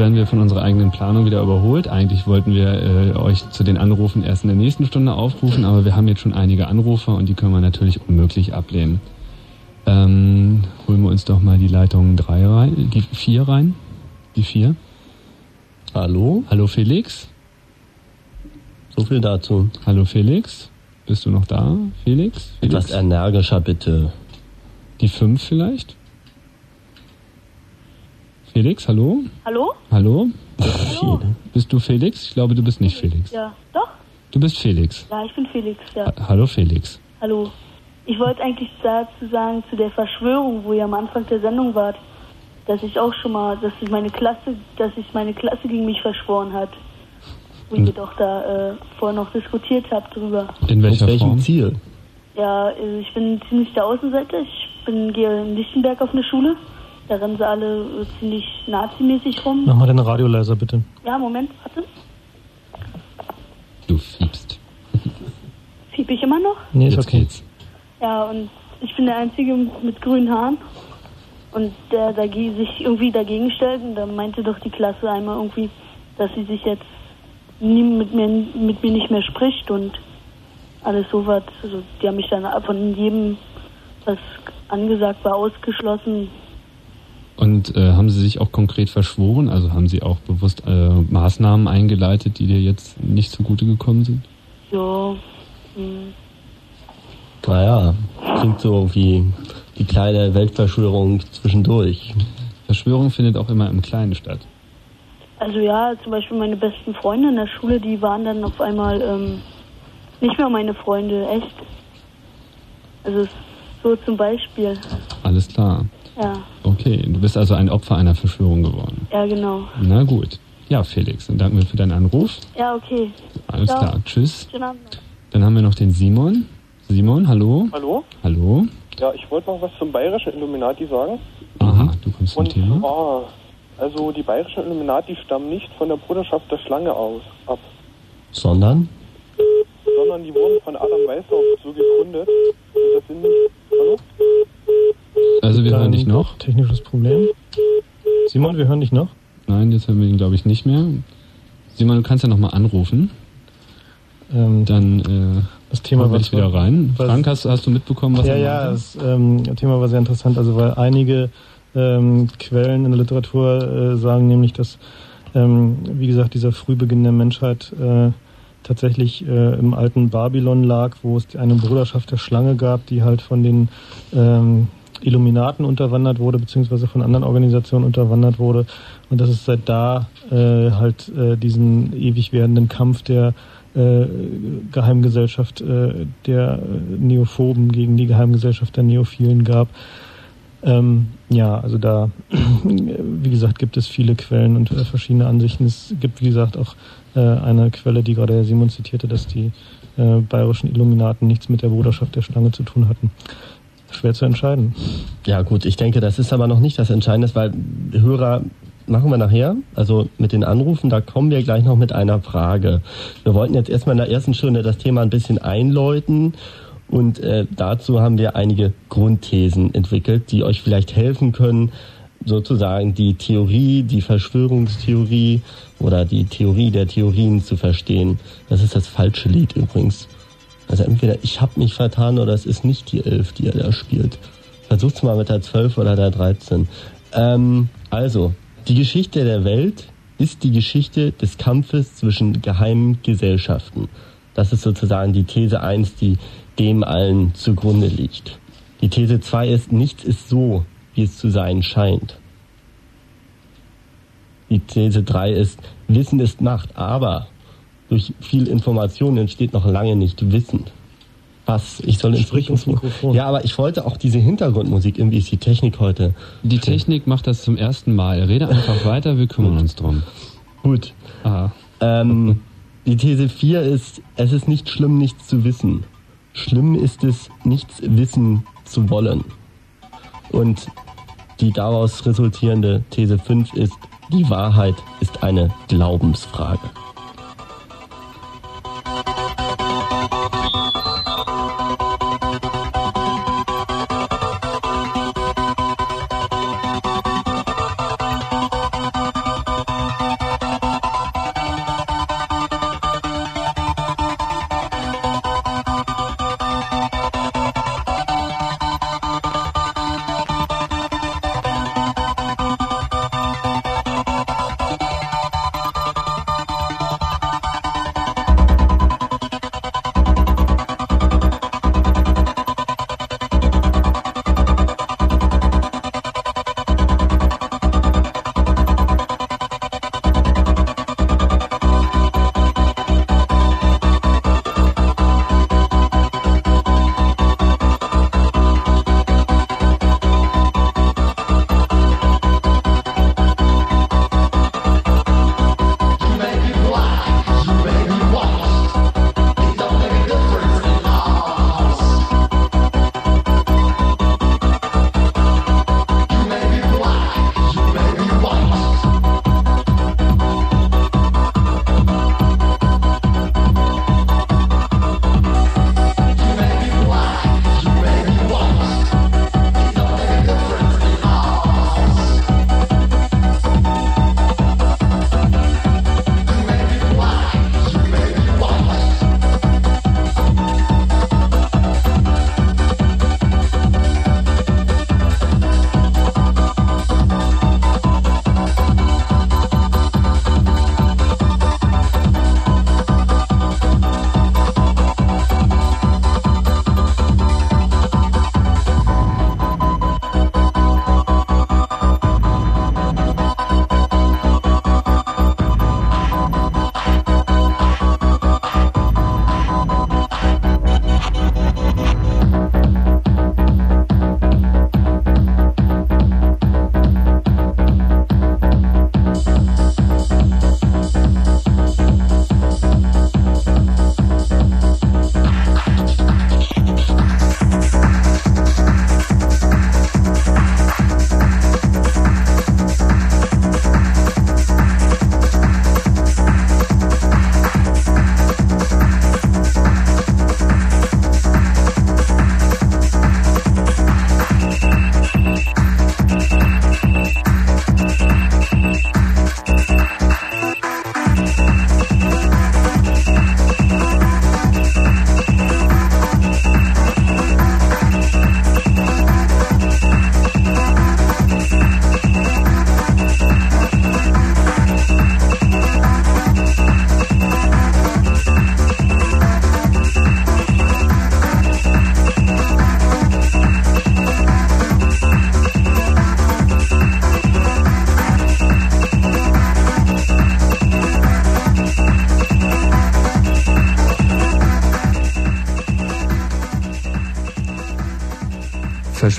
Werden wir von unserer eigenen Planung wieder überholt. Eigentlich wollten wir äh, euch zu den Anrufen erst in der nächsten Stunde aufrufen, aber wir haben jetzt schon einige Anrufer und die können wir natürlich unmöglich ablehnen. Ähm, holen wir uns doch mal die Leitung 3 rein, die 4 rein. Die 4. Hallo? Hallo Felix? So viel dazu. Hallo Felix? Bist du noch da, Felix? Felix? Etwas energischer bitte. Die 5 vielleicht? Felix, hallo? Hallo? Hallo? Hallo? Bist du Felix? Ich glaube, du bist nicht Felix. Ja, doch. Du bist Felix. Ja, ich bin Felix, ja. Ha hallo Felix. Hallo. Ich wollte eigentlich dazu sagen, zu der Verschwörung, wo ihr am Anfang der Sendung wart, dass ich auch schon mal, dass ich meine Klasse, dass sich meine Klasse gegen mich verschworen hat. Wo ihr doch da äh, vorher noch diskutiert habt drüber. In welcher welchem Form? Ziel? Ja, äh, ich bin ziemlich der Außenseiter. Ich bin gehe in Lichtenberg auf eine Schule. Da rennen sie alle äh, ziemlich nazimäßig rum. Mach mal deine Radio leiser, bitte. Ja, Moment, warte. Du fiebst. Fieb ich immer noch? Nee, ist Jetzt okay. geht's. Ja, und ich bin der Einzige mit grünen Haaren. Und der dagegen, sich irgendwie dagegen stellt. Und da meinte doch die Klasse einmal irgendwie, dass sie sich jetzt nie mit mir, mit mir nicht mehr spricht. Und alles sowas. Also die haben mich dann von jedem, was angesagt war, ausgeschlossen. Und äh, haben Sie sich auch konkret verschworen? Also haben Sie auch bewusst äh, Maßnahmen eingeleitet, die dir jetzt nicht zugute gekommen sind? Ja. Hm. Naja, klingt so wie die kleine Weltverschwörung zwischendurch. Verschwörung findet auch immer im Kleinen statt. Also ja, zum Beispiel meine besten Freunde in der Schule, die waren dann auf einmal ähm, nicht mehr meine Freunde, echt. Also so zum Beispiel. Alles klar. Ja. Okay, du bist also ein Opfer einer Verschwörung geworden. Ja, genau. Na gut. Ja, Felix, dann danken wir für deinen Anruf. Ja, okay. Alles Ciao. klar. Tschüss. Schönen Abend. Dann haben wir noch den Simon. Simon, hallo. Hallo? Hallo. Ja, ich wollte noch was zum bayerischen Illuminati sagen. Aha, du kommst zum Und Thema. zwar, also die bayerischen Illuminati stammen nicht von der Bruderschaft der Schlange aus ab, Sondern? sondern die wurden von Adam Weishaupt so gegründet. Und das sind nicht. Hallo? Also wir hören dich noch. Technisches Problem. Simon, wir hören dich noch. Nein, jetzt hören wir ihn glaube ich nicht mehr. Simon, du kannst ja nochmal anrufen. Ähm, Dann äh, das Thema war dich wieder rein. Frank, hast, hast du mitbekommen, was ja, ja, das ähm, Thema war sehr interessant, also weil einige ähm, Quellen in der Literatur äh, sagen nämlich, dass, ähm, wie gesagt, dieser Frühbeginn der Menschheit äh, tatsächlich äh, im alten Babylon lag, wo es eine Bruderschaft der Schlange gab, die halt von den ähm, Illuminaten unterwandert wurde, beziehungsweise von anderen Organisationen unterwandert wurde. Und dass es seit da äh, halt äh, diesen ewig werdenden Kampf der äh, Geheimgesellschaft äh, der äh, Neophoben gegen die Geheimgesellschaft der Neophilen gab. Ähm, ja, also da, *clears throat* wie gesagt, gibt es viele Quellen und äh, verschiedene Ansichten. Es gibt, wie gesagt, auch äh, eine Quelle, die gerade Herr Simon zitierte, dass die äh, bayerischen Illuminaten nichts mit der Bruderschaft der Schlange zu tun hatten. Schwer zu entscheiden. Ja gut, ich denke, das ist aber noch nicht das Entscheidende, weil Hörer machen wir nachher, also mit den Anrufen, da kommen wir gleich noch mit einer Frage. Wir wollten jetzt erstmal in der ersten Stunde das Thema ein bisschen einläuten und äh, dazu haben wir einige Grundthesen entwickelt, die euch vielleicht helfen können, sozusagen die Theorie, die Verschwörungstheorie oder die Theorie der Theorien zu verstehen. Das ist das falsche Lied übrigens. Also entweder ich habe mich vertan oder es ist nicht die 11, die er da spielt. Versucht's mal mit der 12 oder der 13. Ähm, also, die Geschichte der Welt ist die Geschichte des Kampfes zwischen geheimen Gesellschaften. Das ist sozusagen die These 1, die dem allen zugrunde liegt. Die These 2 ist, nichts ist so, wie es zu sein scheint. Die These 3 ist, Wissen ist Macht, aber durch viel Information entsteht noch lange nicht Wissen. Was? Ich soll ins Sprich ins Mikrofon. Ja, aber ich wollte auch diese Hintergrundmusik. Irgendwie ist die Technik heute. Die Technik macht das zum ersten Mal. Rede einfach *laughs* weiter, wir kümmern uns drum. Gut. Aha. Ähm, die These 4 ist, es ist nicht schlimm, nichts zu wissen. Schlimm ist es, nichts wissen zu wollen. Und die daraus resultierende These 5 ist, die Wahrheit ist eine Glaubensfrage.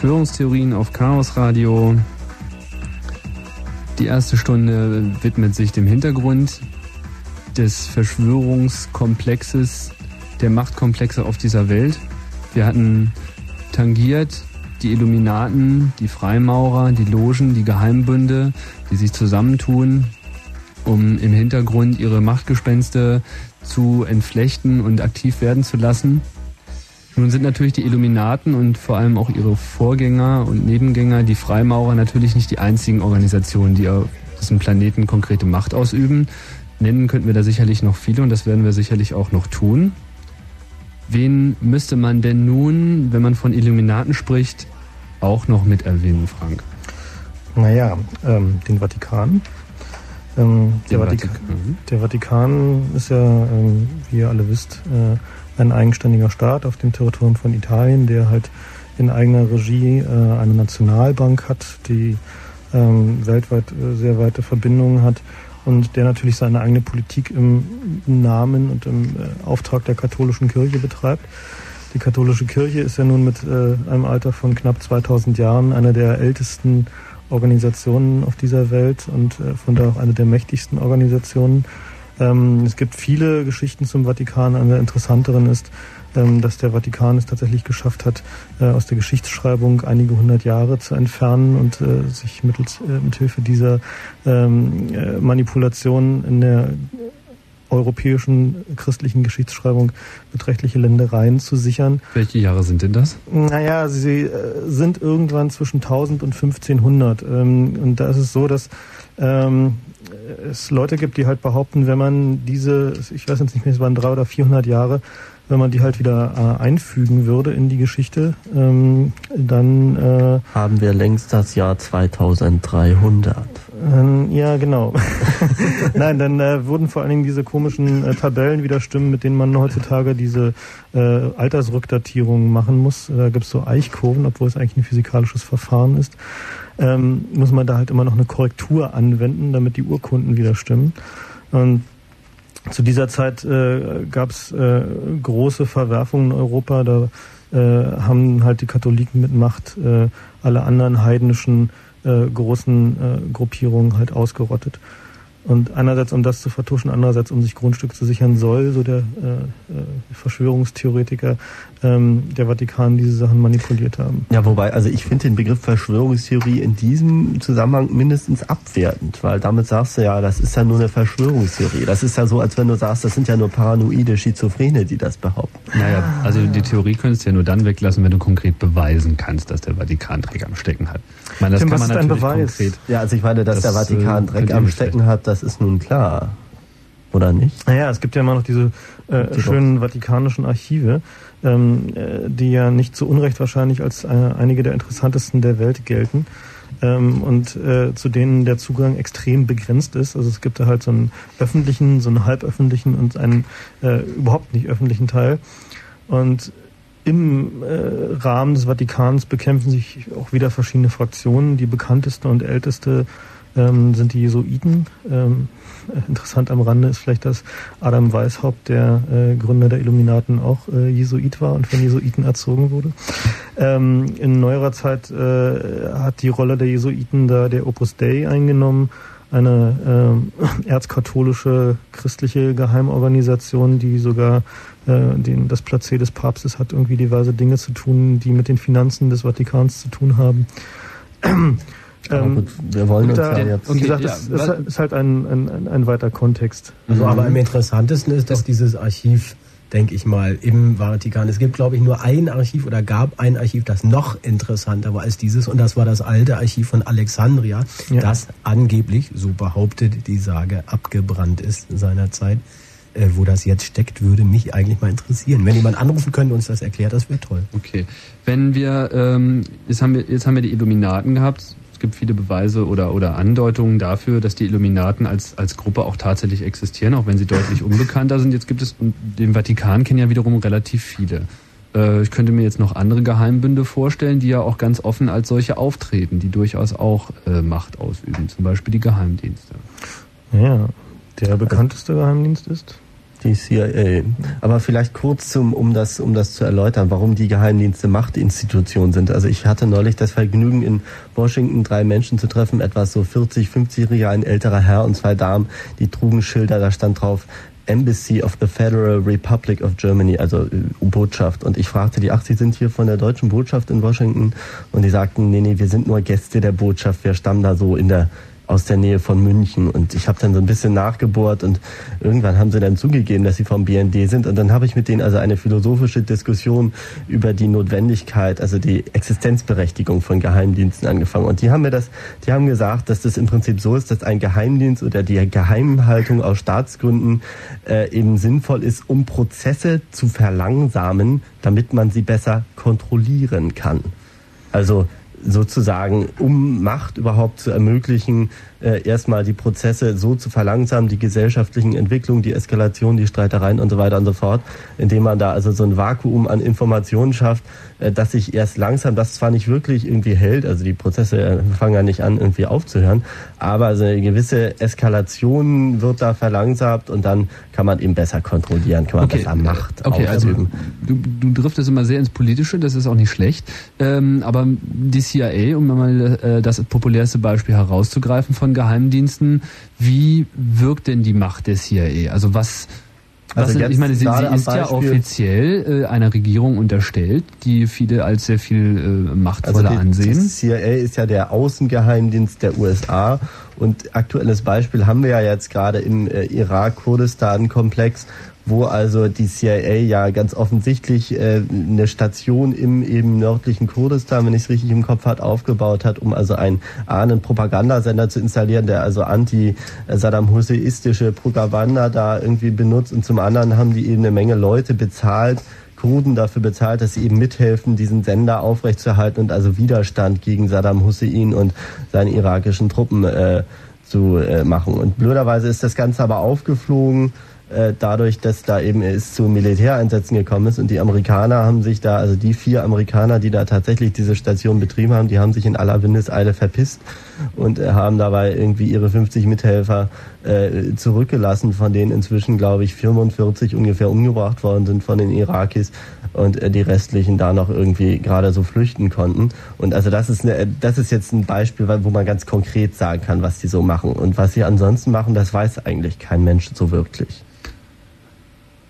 Verschwörungstheorien auf Chaos Radio. Die erste Stunde widmet sich dem Hintergrund des Verschwörungskomplexes, der Machtkomplexe auf dieser Welt. Wir hatten tangiert die Illuminaten, die Freimaurer, die Logen, die Geheimbünde, die sich zusammentun, um im Hintergrund ihre Machtgespenste zu entflechten und aktiv werden zu lassen. Nun sind natürlich die Illuminaten und vor allem auch ihre Vorgänger und Nebengänger, die Freimaurer, natürlich nicht die einzigen Organisationen, die auf diesem Planeten konkrete Macht ausüben. Nennen könnten wir da sicherlich noch viele und das werden wir sicherlich auch noch tun. Wen müsste man denn nun, wenn man von Illuminaten spricht, auch noch mit erwähnen, Frank? Naja, ähm, den Vatikan. Ähm, der, Vatikan, Vatikan, der, Vatikan, ist ja, ähm, wie ihr alle wisst, äh, ein eigenständiger Staat auf dem Territorium von Italien, der halt in eigener Regie äh, eine Nationalbank hat, die ähm, weltweit äh, sehr weite Verbindungen hat und der natürlich seine eigene Politik im Namen und im äh, Auftrag der katholischen Kirche betreibt. Die katholische Kirche ist ja nun mit äh, einem Alter von knapp 2000 Jahren eine der ältesten Organisationen auf dieser Welt und äh, von daher auch eine der mächtigsten Organisationen. Ähm, es gibt viele Geschichten zum Vatikan. Eine der interessanteren ist, ähm, dass der Vatikan es tatsächlich geschafft hat, äh, aus der Geschichtsschreibung einige hundert Jahre zu entfernen und äh, sich mittels äh, mithilfe dieser ähm, äh, Manipulation in der europäischen christlichen Geschichtsschreibung beträchtliche Ländereien zu sichern. Welche Jahre sind denn das? Naja, sie äh, sind irgendwann zwischen 1000 und 1500. Ähm, und da ist es so, dass ähm, es Leute gibt, die halt behaupten, wenn man diese, ich weiß jetzt nicht mehr, es waren drei oder 400 Jahre, wenn man die halt wieder äh, einfügen würde in die Geschichte, ähm, dann äh, haben wir längst das Jahr 2300. Ähm, ja, genau. *laughs* Nein, dann äh, wurden vor allen Dingen diese komischen äh, Tabellen wieder stimmen, mit denen man heutzutage diese äh, Altersrückdatierung machen muss. Da gibt es so Eichkurven, obwohl es eigentlich ein physikalisches Verfahren ist. Ähm, muss man da halt immer noch eine Korrektur anwenden, damit die Urkunden wieder stimmen. Und zu dieser Zeit äh, gab es äh, große Verwerfungen in Europa. Da äh, haben halt die Katholiken mit Macht äh, alle anderen heidnischen äh, großen äh, Gruppierungen halt ausgerottet. Und einerseits, um das zu vertuschen, andererseits, um sich Grundstück zu sichern, soll, so der äh, äh, Verschwörungstheoretiker, ähm, der Vatikan diese Sachen manipuliert haben. Ja, wobei, also ich finde den Begriff Verschwörungstheorie in diesem Zusammenhang mindestens abwertend, weil damit sagst du ja, das ist ja nur eine Verschwörungstheorie. Das ist ja so, als wenn du sagst, das sind ja nur paranoide Schizophrene, die das behaupten. Naja, also die Theorie könntest du ja nur dann weglassen, wenn du konkret beweisen kannst, dass der Vatikan Dreck am Stecken hat. Ich meine, das Tim, kann man natürlich Beweis? konkret. Ja, also ich meine, dass das, der Vatikan äh, Dreck am Stecken hat, das ist nun klar. Oder nicht? Naja, es gibt ja immer noch diese äh, schönen vatikanischen Archive, ähm, äh, die ja nicht zu Unrecht wahrscheinlich als äh, einige der interessantesten der Welt gelten. Ähm, und äh, zu denen der Zugang extrem begrenzt ist. Also es gibt da halt so einen öffentlichen, so einen halböffentlichen und einen äh, überhaupt nicht öffentlichen Teil. Und im äh, Rahmen des Vatikans bekämpfen sich auch wieder verschiedene Fraktionen. Die bekannteste und älteste ähm, sind die Jesuiten. Ähm, interessant am Rande ist vielleicht, dass Adam Weishaupt, der äh, Gründer der Illuminaten, auch äh, Jesuit war und von Jesuiten erzogen wurde. Ähm, in neuerer Zeit äh, hat die Rolle der Jesuiten da der Opus Dei eingenommen, eine äh, *clears throat* erzkatholische christliche Geheimorganisation, die sogar äh, den, das Placé des Papstes hat irgendwie diverse Dinge zu tun, die mit den Finanzen des Vatikans zu tun haben. *clears throat* Ähm, gut, wir wollen uns da, ja jetzt. Wie gesagt, ja, es ist, ist, halt ein, ein, ein, weiter Kontext. Also, aber am interessantesten ist, dass dieses Archiv, denke ich mal, im Vatikan, es gibt, glaube ich, nur ein Archiv oder gab ein Archiv, das noch interessanter war als dieses, und das war das alte Archiv von Alexandria, ja. das angeblich, so behauptet die Sage, abgebrannt ist seinerzeit. Äh, wo das jetzt steckt, würde mich eigentlich mal interessieren. Wenn jemand anrufen könnte und uns das erklärt, das wäre toll. Okay. Wenn wir, ähm, jetzt, haben wir, jetzt haben wir die Illuminaten gehabt, gibt viele Beweise oder, oder Andeutungen dafür, dass die Illuminaten als, als Gruppe auch tatsächlich existieren, auch wenn sie deutlich unbekannter sind. Jetzt gibt es, den Vatikan kennen ja wiederum relativ viele. Äh, ich könnte mir jetzt noch andere Geheimbünde vorstellen, die ja auch ganz offen als solche auftreten, die durchaus auch äh, Macht ausüben, zum Beispiel die Geheimdienste. Ja, der bekannteste Geheimdienst ist? Die CIA. Aber vielleicht kurz zum, um das, um das zu erläutern, warum die Geheimdienste Machtinstitutionen sind. Also ich hatte neulich das Vergnügen, in Washington drei Menschen zu treffen, etwas so 40, 50-jähriger, ein älterer Herr und zwei Damen, die trugen Schilder, da stand drauf, Embassy of the Federal Republic of Germany, also äh, Botschaft. Und ich fragte die, ach, Sie sind hier von der deutschen Botschaft in Washington? Und die sagten, nee, nee, wir sind nur Gäste der Botschaft, wir stammen da so in der aus der Nähe von München. Und ich habe dann so ein bisschen nachgebohrt und irgendwann haben sie dann zugegeben, dass sie vom BND sind. Und dann habe ich mit denen also eine philosophische Diskussion über die Notwendigkeit, also die Existenzberechtigung von Geheimdiensten angefangen. Und die haben mir das, die haben gesagt, dass das im Prinzip so ist, dass ein Geheimdienst oder die Geheimhaltung aus Staatsgründen äh, eben sinnvoll ist, um Prozesse zu verlangsamen, damit man sie besser kontrollieren kann. Also sozusagen, um Macht überhaupt zu ermöglichen, äh, erstmal die Prozesse so zu verlangsamen, die gesellschaftlichen Entwicklungen, die Eskalation, die Streitereien und so weiter und so fort, indem man da also so ein Vakuum an Informationen schafft, dass sich erst langsam, das zwar nicht wirklich irgendwie hält, also die Prozesse äh, fangen ja nicht an, irgendwie aufzuhören, aber also eine gewisse Eskalation wird da verlangsamt und dann kann man eben besser kontrollieren, kann man okay. besser Macht okay, ausüben. Also du, du driftest immer sehr ins Politische, das ist auch nicht schlecht, ähm, aber die CIA, um mal äh, das populärste Beispiel herauszugreifen von Geheimdiensten, wie wirkt denn die Macht der CIA? Also was also was, ich meine, sie, sie ist ja offiziell äh, einer Regierung unterstellt, die viele als sehr viel äh, machtvoller also die, ansehen. Die CIA ist ja der Außengeheimdienst der USA und aktuelles Beispiel haben wir ja jetzt gerade im äh, Irak-Kurdistan-Komplex, wo also die CIA ja ganz offensichtlich äh, eine Station im eben nördlichen Kurdistan, wenn ich es richtig im Kopf hat, aufgebaut hat, um also einen einen Propagandasender zu installieren, der also anti-Saddam Husseinistische Propaganda da irgendwie benutzt und zum anderen haben die eben eine Menge Leute bezahlt, Kurden dafür bezahlt, dass sie eben mithelfen, diesen Sender aufrechtzuerhalten und also Widerstand gegen Saddam Hussein und seine irakischen Truppen äh, zu äh, machen. Und blöderweise ist das Ganze aber aufgeflogen äh, dadurch, dass da eben es zu Militäreinsätzen gekommen ist und die Amerikaner haben sich da, also die vier Amerikaner, die da tatsächlich diese Station betrieben haben, die haben sich in aller Windeseile verpisst und äh, haben dabei irgendwie ihre 50 Mithelfer äh, zurückgelassen, von denen inzwischen, glaube ich, 45 ungefähr umgebracht worden sind von den Irakis und äh, die restlichen da noch irgendwie gerade so flüchten konnten. Und also das ist eine, das ist jetzt ein Beispiel, wo man ganz konkret sagen kann, was die so machen. Und was sie ansonsten machen, das weiß eigentlich kein Mensch so wirklich.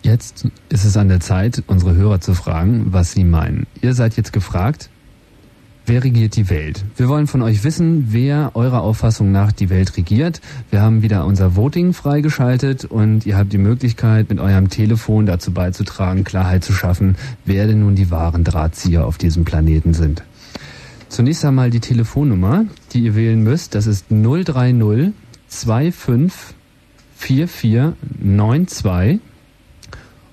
Jetzt ist es an der Zeit, unsere Hörer zu fragen, was sie meinen. Ihr seid jetzt gefragt, wer regiert die Welt? Wir wollen von euch wissen, wer eurer Auffassung nach die Welt regiert. Wir haben wieder unser Voting freigeschaltet und ihr habt die Möglichkeit, mit eurem Telefon dazu beizutragen, Klarheit zu schaffen, wer denn nun die wahren Drahtzieher auf diesem Planeten sind. Zunächst einmal die Telefonnummer, die ihr wählen müsst. Das ist 030 25 44 92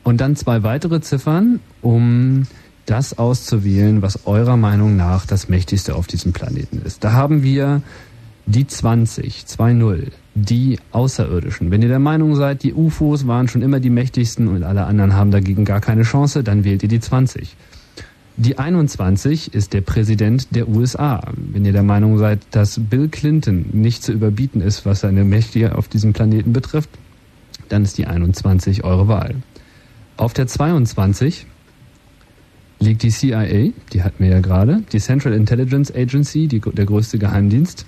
und dann zwei weitere Ziffern, um das auszuwählen, was eurer Meinung nach das mächtigste auf diesem Planeten ist. Da haben wir die 20, 2-0, die Außerirdischen. Wenn ihr der Meinung seid, die UFOs waren schon immer die mächtigsten und alle anderen haben dagegen gar keine Chance, dann wählt ihr die 20. Die 21 ist der Präsident der USA. Wenn ihr der Meinung seid, dass Bill Clinton nicht zu überbieten ist, was seine Mächte auf diesem Planeten betrifft, dann ist die 21 eure Wahl. Auf der 22 liegt die CIA, die hatten wir ja gerade, die Central Intelligence Agency, die, der größte Geheimdienst,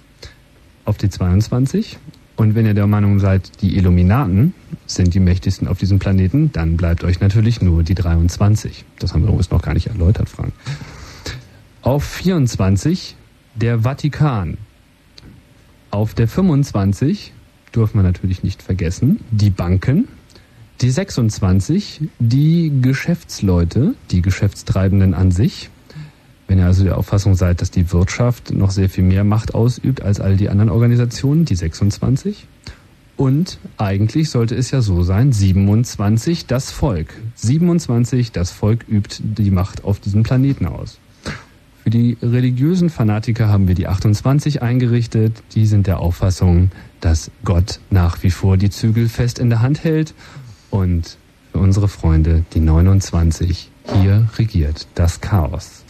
auf die 22. Und wenn ihr der Meinung seid, die Illuminaten sind die mächtigsten auf diesem Planeten, dann bleibt euch natürlich nur die 23. Das haben wir übrigens noch gar nicht erläutert, Frank. Auf 24 der Vatikan. Auf der 25 dürfen wir natürlich nicht vergessen, die Banken, die 26, die Geschäftsleute, die Geschäftstreibenden an sich. Wenn ihr also der Auffassung seid, dass die Wirtschaft noch sehr viel mehr Macht ausübt als all die anderen Organisationen, die 26. Und eigentlich sollte es ja so sein, 27 das Volk. 27 das Volk übt die Macht auf diesem Planeten aus. Für die religiösen Fanatiker haben wir die 28 eingerichtet. Die sind der Auffassung, dass Gott nach wie vor die Zügel fest in der Hand hält und für unsere Freunde die 29 hier regiert das Chaos.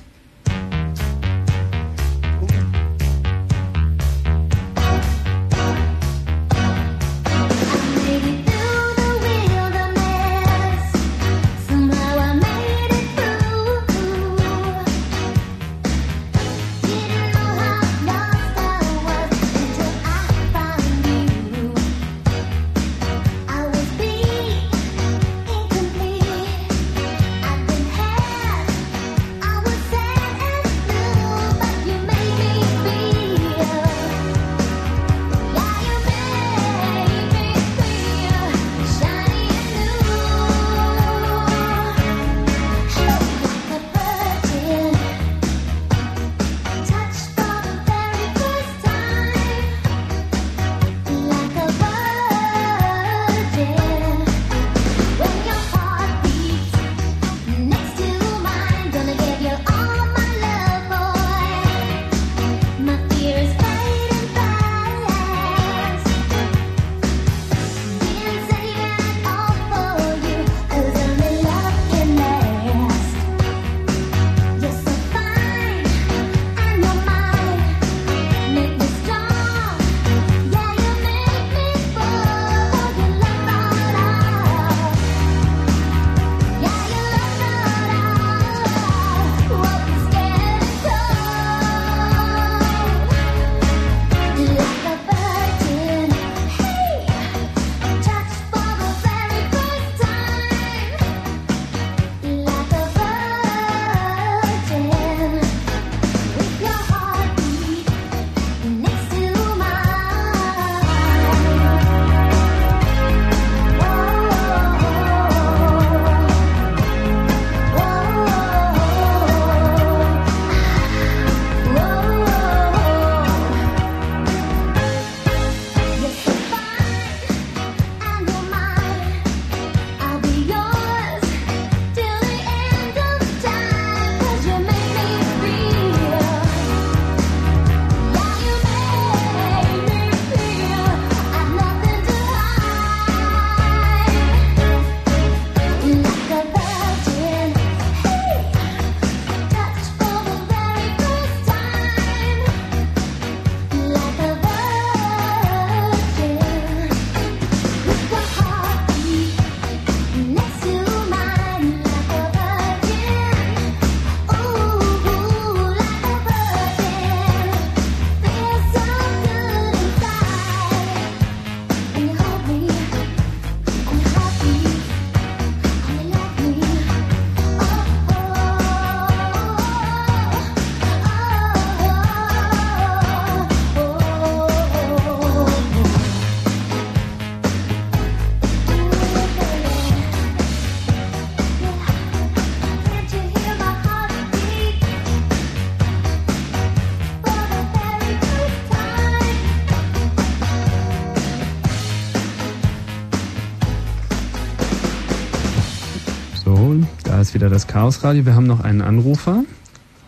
Wieder das Chaos Radio. Wir haben noch einen Anrufer.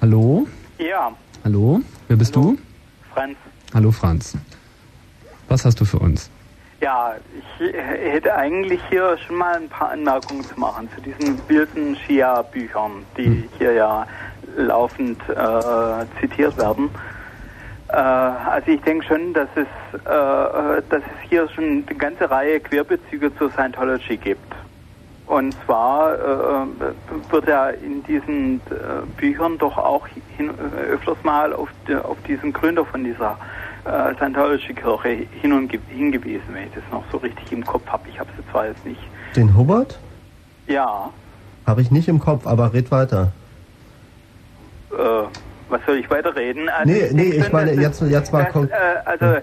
Hallo? Ja. Hallo? Wer bist Hallo. du? Franz. Hallo Franz. Was hast du für uns? Ja, ich hätte eigentlich hier schon mal ein paar Anmerkungen zu machen zu diesen wilden Shia-Büchern, die Hm. hier ja laufend äh, zitiert werden. Äh, also ich denke schon, dass es, äh, dass es hier schon eine ganze Reihe Querbezüge zur Scientology gibt. Und zwar äh, wird ja in diesen äh, Büchern doch auch hin, äh, öfters mal auf, auf diesen Gründer von dieser äh, Scientology-Kirche hin und ge- hingewiesen, wenn ich das noch so richtig im Kopf habe. Ich habe es zwar jetzt nicht. Den Hubbard? Ja, Habe ich nicht im Kopf, aber red weiter. äh, was soll ich weiterreden? Also Nee, ich nee, ich meine, jetzt- jetzt mal konk- äh, Also, äh,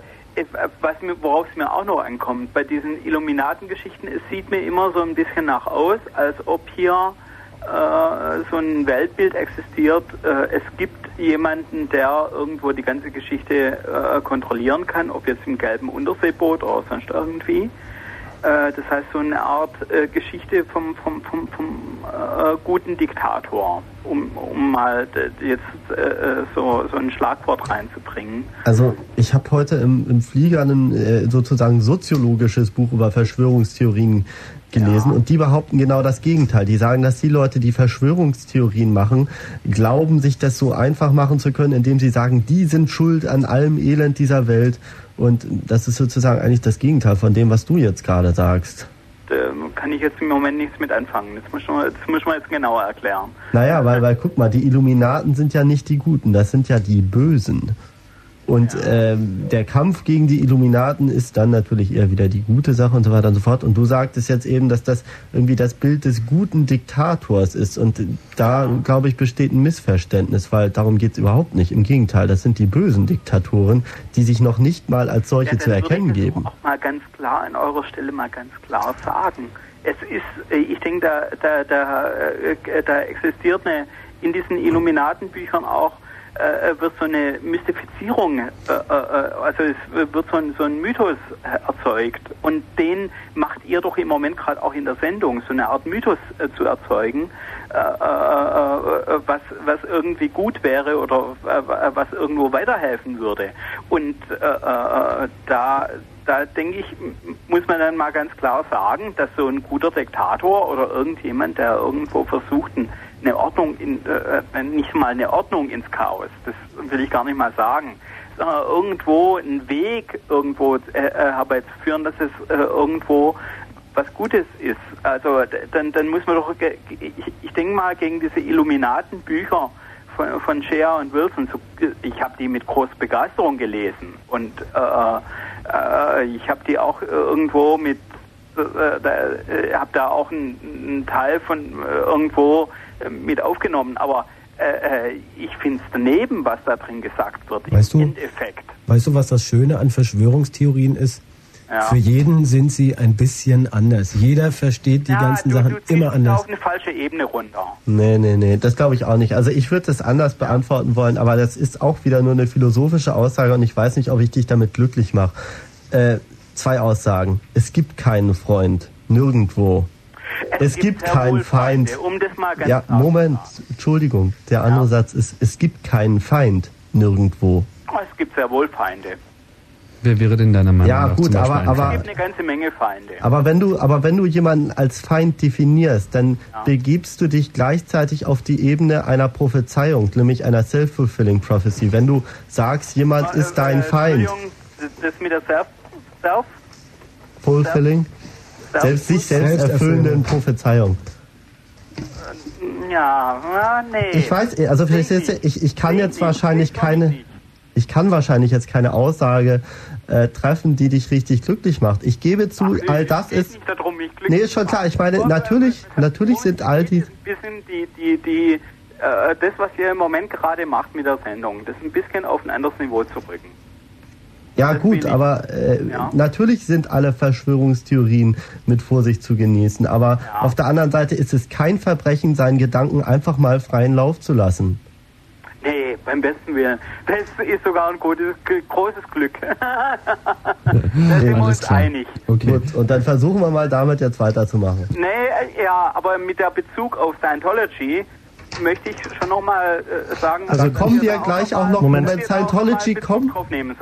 was mir, worauf es mir auch noch ankommt, bei diesen Illuminatengeschichten, es sieht mir immer so ein bisschen nach aus, als ob hier äh, so ein Weltbild existiert. Äh, es gibt jemanden, der irgendwo die ganze Geschichte äh, kontrollieren kann, ob jetzt im gelben Unterseeboot oder sonst irgendwie. Äh, das heißt, so eine Art äh, Geschichte vom, vom, vom, vom äh, guten Diktator, um, um mal d- jetzt äh, äh, so, so ein Schlagwort reinzubringen. Also ich habe heute im, im Flieger ein äh, sozusagen soziologisches Buch über Verschwörungstheorien gelesen und die behaupten genau das Gegenteil. Die sagen, dass die Leute, die Verschwörungstheorien machen, glauben, sich das so einfach machen zu können, indem sie sagen, die sind schuld an allem Elend dieser Welt. Und das ist sozusagen eigentlich das Gegenteil von dem, was du jetzt gerade sagst. Da kann ich jetzt im Moment nichts mit anfangen. Das muss man, das muss man jetzt genauer erklären. Naja, weil, weil guck mal, die Illuminaten sind ja nicht die Guten, das sind ja die Bösen. Und ähm, der Kampf gegen die Illuminaten ist dann natürlich eher wieder die gute Sache und so weiter und so fort. Und du sagtest jetzt eben, dass das irgendwie das Bild des guten Diktators ist. Und da, glaube ich, besteht ein Missverständnis, weil darum geht's überhaupt nicht. Im Gegenteil, das sind die bösen Diktatoren, die sich noch nicht mal als solche Ja, zu dann würde erkennen ich das geben. Auch mal ganz klar an eurer Stelle mal ganz klar sagen. Es ist, äh, ich denke, da, da, da, äh, da existiert eine, in diesen Illuminatenbüchern auch äh, wird so eine Mystifizierung, äh, äh, also es wird so ein, so ein Mythos äh, erzeugt und den macht ihr doch im Moment gerade auch in der Sendung, so eine Art Mythos äh, zu erzeugen, äh, äh, äh, was, was irgendwie gut wäre oder äh, was irgendwo weiterhelfen würde. Und äh, äh, da, da denke ich, muss man dann mal ganz klar sagen, dass so ein guter Diktator oder irgendjemand, der irgendwo versucht, ein- eine Ordnung, in, äh, äh, nicht mal eine Ordnung ins Chaos, das will ich gar nicht mal sagen, sondern irgendwo einen Weg irgendwo äh, äh, herbeizuführen, dass es äh, irgendwo was Gutes ist. Also dann, dann muss man doch, ich, ich denke mal, gegen diese Illuminatenbücher von, von Shea und Wilson, so, ich habe die mit großer Begeisterung gelesen. Und äh, äh, ich habe die auch irgendwo mit, äh, da, äh, habe da auch einen, einen Teil von äh, irgendwo äh, mit aufgenommen, aber äh, äh, ich finde es daneben, was da drin gesagt wird, Weißt im du- Endeffekt. Weißt du, was das Schöne an Verschwörungstheorien ist? Ja. Für jeden sind sie ein bisschen anders. Jeder versteht die ja, ganzen du, Sachen du immer anders. auf eine falsche Ebene runter. Nee, nee, nee, das glaube ich auch nicht. Also ich würde das anders beantworten wollen, aber das ist auch wieder nur eine philosophische Aussage und ich weiß nicht, ob ich dich damit glücklich mache. Äh, zwei Aussagen. Es gibt keinen Freund. Nirgendwo. Es, gibt sehr keinen Feind. Feinde, Um das mal ganz Ja, Moment, sagen. Entschuldigung. Der andere Satz ist, es gibt keinen Feind. Nirgendwo. Oh, Es gibt sehr wohl Feinde. Wer wäre denn deiner Meinung Ja, nach gut, zum Beispiel aber- aber- Es gibt eine ganze Menge Feinde. Aber wenn du, aber wenn du jemanden als Feind definierst, dann begibst du dich gleichzeitig auf die Ebene einer Prophezeiung, nämlich einer self-fulfilling prophecy. Wenn du sagst, jemand ist dein Äh, Feind, Entschuldigung, das- das mit der Self, Self, fulfilling, Self selbst sich selbst erfüllenden Prophezeiung. Ja, ah, nee. Ich weiß, also vielleicht jetzt, ich, ich kann jetzt wahrscheinlich keine, ich kann wahrscheinlich jetzt keine Aussage äh, treffen, die dich richtig glücklich macht. Ich gebe zu, all das ist, nicht darum, mich nee, ist schon klar. Ich meine, natürlich, natürlich sind all die, ein bisschen die, die, die, äh, das, was ihr im Moment gerade macht mit der Sendung, das ein bisschen auf ein anderes Niveau zu rücken. Ja gut, aber äh, natürlich sind alle Verschwörungstheorien mit Vorsicht zu genießen. Aber auf der anderen Seite ist es kein Verbrechen, seinen Gedanken einfach mal freien Lauf zu lassen. Nee, beim besten Willen. Das ist sogar ein gutes, großes Glück. *laughs* da sind wir uns klar. einig. Okay. Gut, und dann versuchen wir mal damit jetzt weiterzumachen. Nee, äh, ja, aber mit der Bezug auf Scientology möchte ich schon nochmal äh, sagen. Also kommen wir gleich auch noch, Moment. wenn Scientology kommt.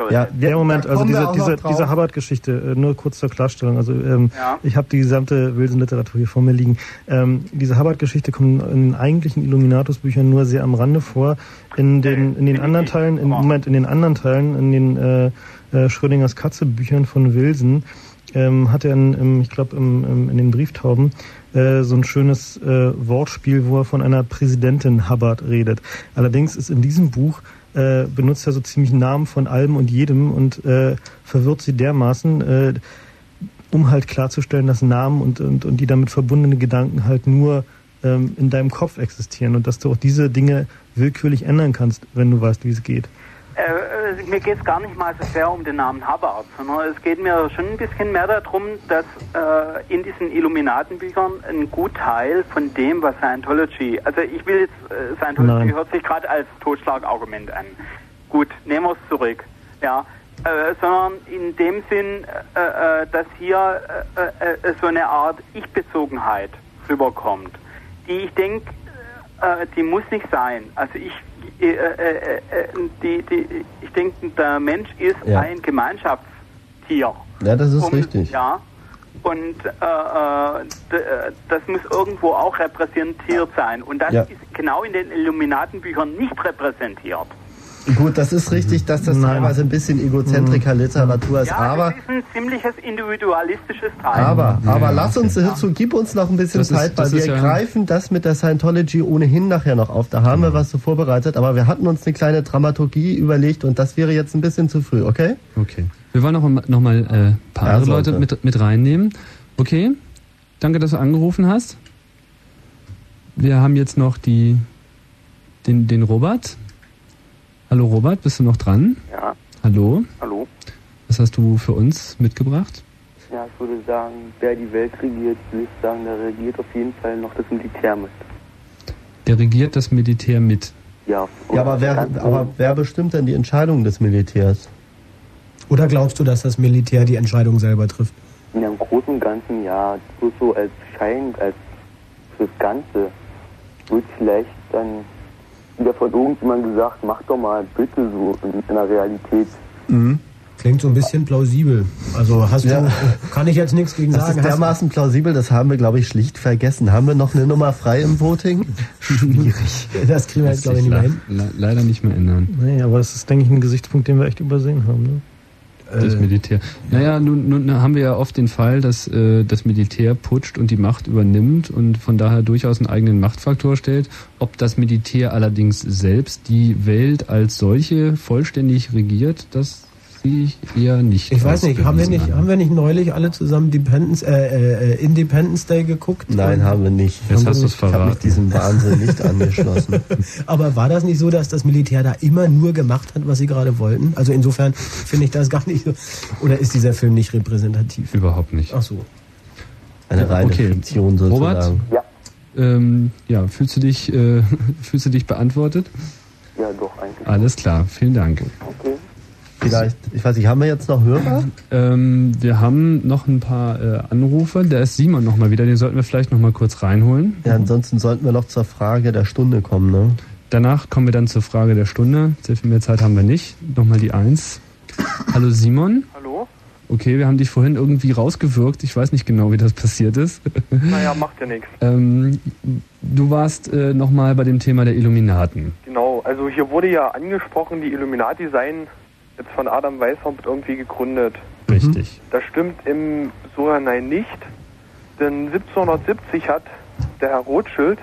Ja, der Moment, also diese, diese, diese Hubbard-Geschichte, äh, nur kurz zur Klarstellung. Also ähm, ja. ich habe die gesamte Wilson-Literatur hier vor mir liegen. Ähm, diese Hubbard-Geschichte kommt in den eigentlichen Illuminatus-Büchern nur sehr am Rande vor. In den, in den anderen Teilen, im Moment in den anderen Teilen, in den äh, äh, Schrödingers Katze-Büchern von Wilson, ähm, hat er, in, im, ich glaube, in den Brieftauben äh, so ein schönes äh, Wortspiel, wo er von einer Präsidentin Hubbard redet. Allerdings ist in diesem Buch äh, benutzt er so ziemlich Namen von allem und jedem und äh, verwirrt sie dermaßen, äh, um halt klarzustellen, dass Namen und, und, und die damit verbundenen Gedanken halt nur ähm, in deinem Kopf existieren und dass du auch diese Dinge willkürlich ändern kannst, wenn du weißt, wie es geht. Äh, mir geht es gar nicht mal so sehr um den Namen Hubbard, sondern es geht mir schon ein bisschen mehr darum, dass äh, in diesen Illuminatenbüchern ein Gutteil von dem, was Scientology, also ich will jetzt, äh, Scientology Nein. hört sich gerade als Totschlagargument an. Gut, nehmen wir es zurück. Ja, äh, sondern in dem Sinn, äh, äh dass hier äh, so eine Art Ich-Bezogenheit rüberkommt, die ich denke, die muss nicht sein. Also ich äh, äh, äh, die, die, ich denke, der Mensch ist ja. ein Gemeinschaftstier. Ja, das ist und, richtig. Ja, und äh, das muss irgendwo auch repräsentiert sein. Und das ja. ist genau in den Illuminatenbüchern nicht repräsentiert. Gut, das ist richtig, dass das Nein. teilweise ein bisschen Egozentriker-Literatur ist, ja, aber... das ist ein ziemliches individualistisches Teil. Aber, aber ja, lass uns hierzu, gib uns noch ein bisschen das Zeit, ist, weil wir ja greifen das mit der Scientology ohnehin nachher noch auf. Da haben genau. wir was so vorbereitet, aber wir hatten uns eine kleine Dramaturgie überlegt und das wäre jetzt ein bisschen zu früh, okay? Okay. Wir wollen noch, noch mal ein äh, paar andere Leute mit, mit reinnehmen. Okay, danke, dass du angerufen hast. Wir haben jetzt noch die, den, den Robert. Hallo Robert, bist du noch dran? Ja. Hallo. Hallo. Was hast du für uns mitgebracht? Ja, ich würde sagen, wer die Welt regiert, würde ich sagen, der regiert auf jeden Fall noch das Militär mit. Der regiert das Militär mit? Ja. Ja, aber wer, aber wer bestimmt denn die Entscheidungen des Militärs? Oder glaubst du, dass das Militär die Entscheidung selber trifft? Ja, im Großen und Ganzen ja. So, so als Schein, als fürs Ganze wird vielleicht dann wieder von irgendjemandem gesagt, mach doch mal bitte so in, in der Realität. Mhm. Klingt so ein bisschen plausibel. Also hast ja. du, kann ich jetzt nichts gegen das sagen. Das ist dermaßen plausibel, das haben wir, glaube ich, schlicht vergessen. Haben wir noch eine Nummer frei im Voting? Schwierig. *laughs* Das kriegen wir jetzt, glaube ich, nicht mehr hin. leider nicht mehr ändern. Nee, aber das ist, denke ich, ein Gesichtspunkt, den wir echt übersehen haben. Ne? Das äh, Militär. Naja, nun, nun haben wir ja oft den Fall, dass äh, das Militär putscht und die Macht übernimmt und von daher durchaus einen eigenen Machtfaktor stellt. Ob das Militär allerdings selbst die Welt als solche vollständig regiert, das ich eher nicht. Ich weiß nicht, haben wir nicht, haben wir nicht neulich alle zusammen Dependence, äh, äh, Independence Day geguckt? Nein, haben wir nicht. Jetzt haben hast du es verraten. Ich habe mich diesem Wahnsinn nicht *laughs* angeschlossen. Aber war das nicht so, dass das Militär da immer nur gemacht hat, was sie gerade wollten? Also insofern finde ich das gar nicht so. Oder ist dieser Film nicht repräsentativ? Überhaupt nicht. Ach so. Eine reine okay. Fiktion sozusagen. Robert? Ja. Ähm, ja, fühlst du dich, äh, *laughs* fühlst du dich beantwortet? Ja, doch, eigentlich. Alles klar, vielen Dank. Okay. Vielleicht, ich weiß nicht, haben wir jetzt noch Hörer? Ähm, wir haben noch ein paar äh, Anrufe. Da ist Simon nochmal wieder, den sollten wir vielleicht nochmal kurz reinholen. Ja, ansonsten sollten wir noch zur Frage der Stunde kommen, ne? Danach kommen wir dann zur Frage der Stunde. Sehr viel mehr Zeit haben wir nicht. Nochmal die Eins. Hallo Simon. Hallo. Okay, wir haben dich vorhin irgendwie rausgewirkt. Ich weiß nicht genau, wie das passiert ist. *laughs* Naja, macht ja nichts. Ähm, du warst äh, nochmal bei dem Thema der Illuminaten. Genau, also hier wurde ja angesprochen, die Illuminati seien jetzt von Adam Weishaupt irgendwie gegründet. Richtig. Das stimmt im Sohinein nicht, denn 1770 hat der Herr Rothschild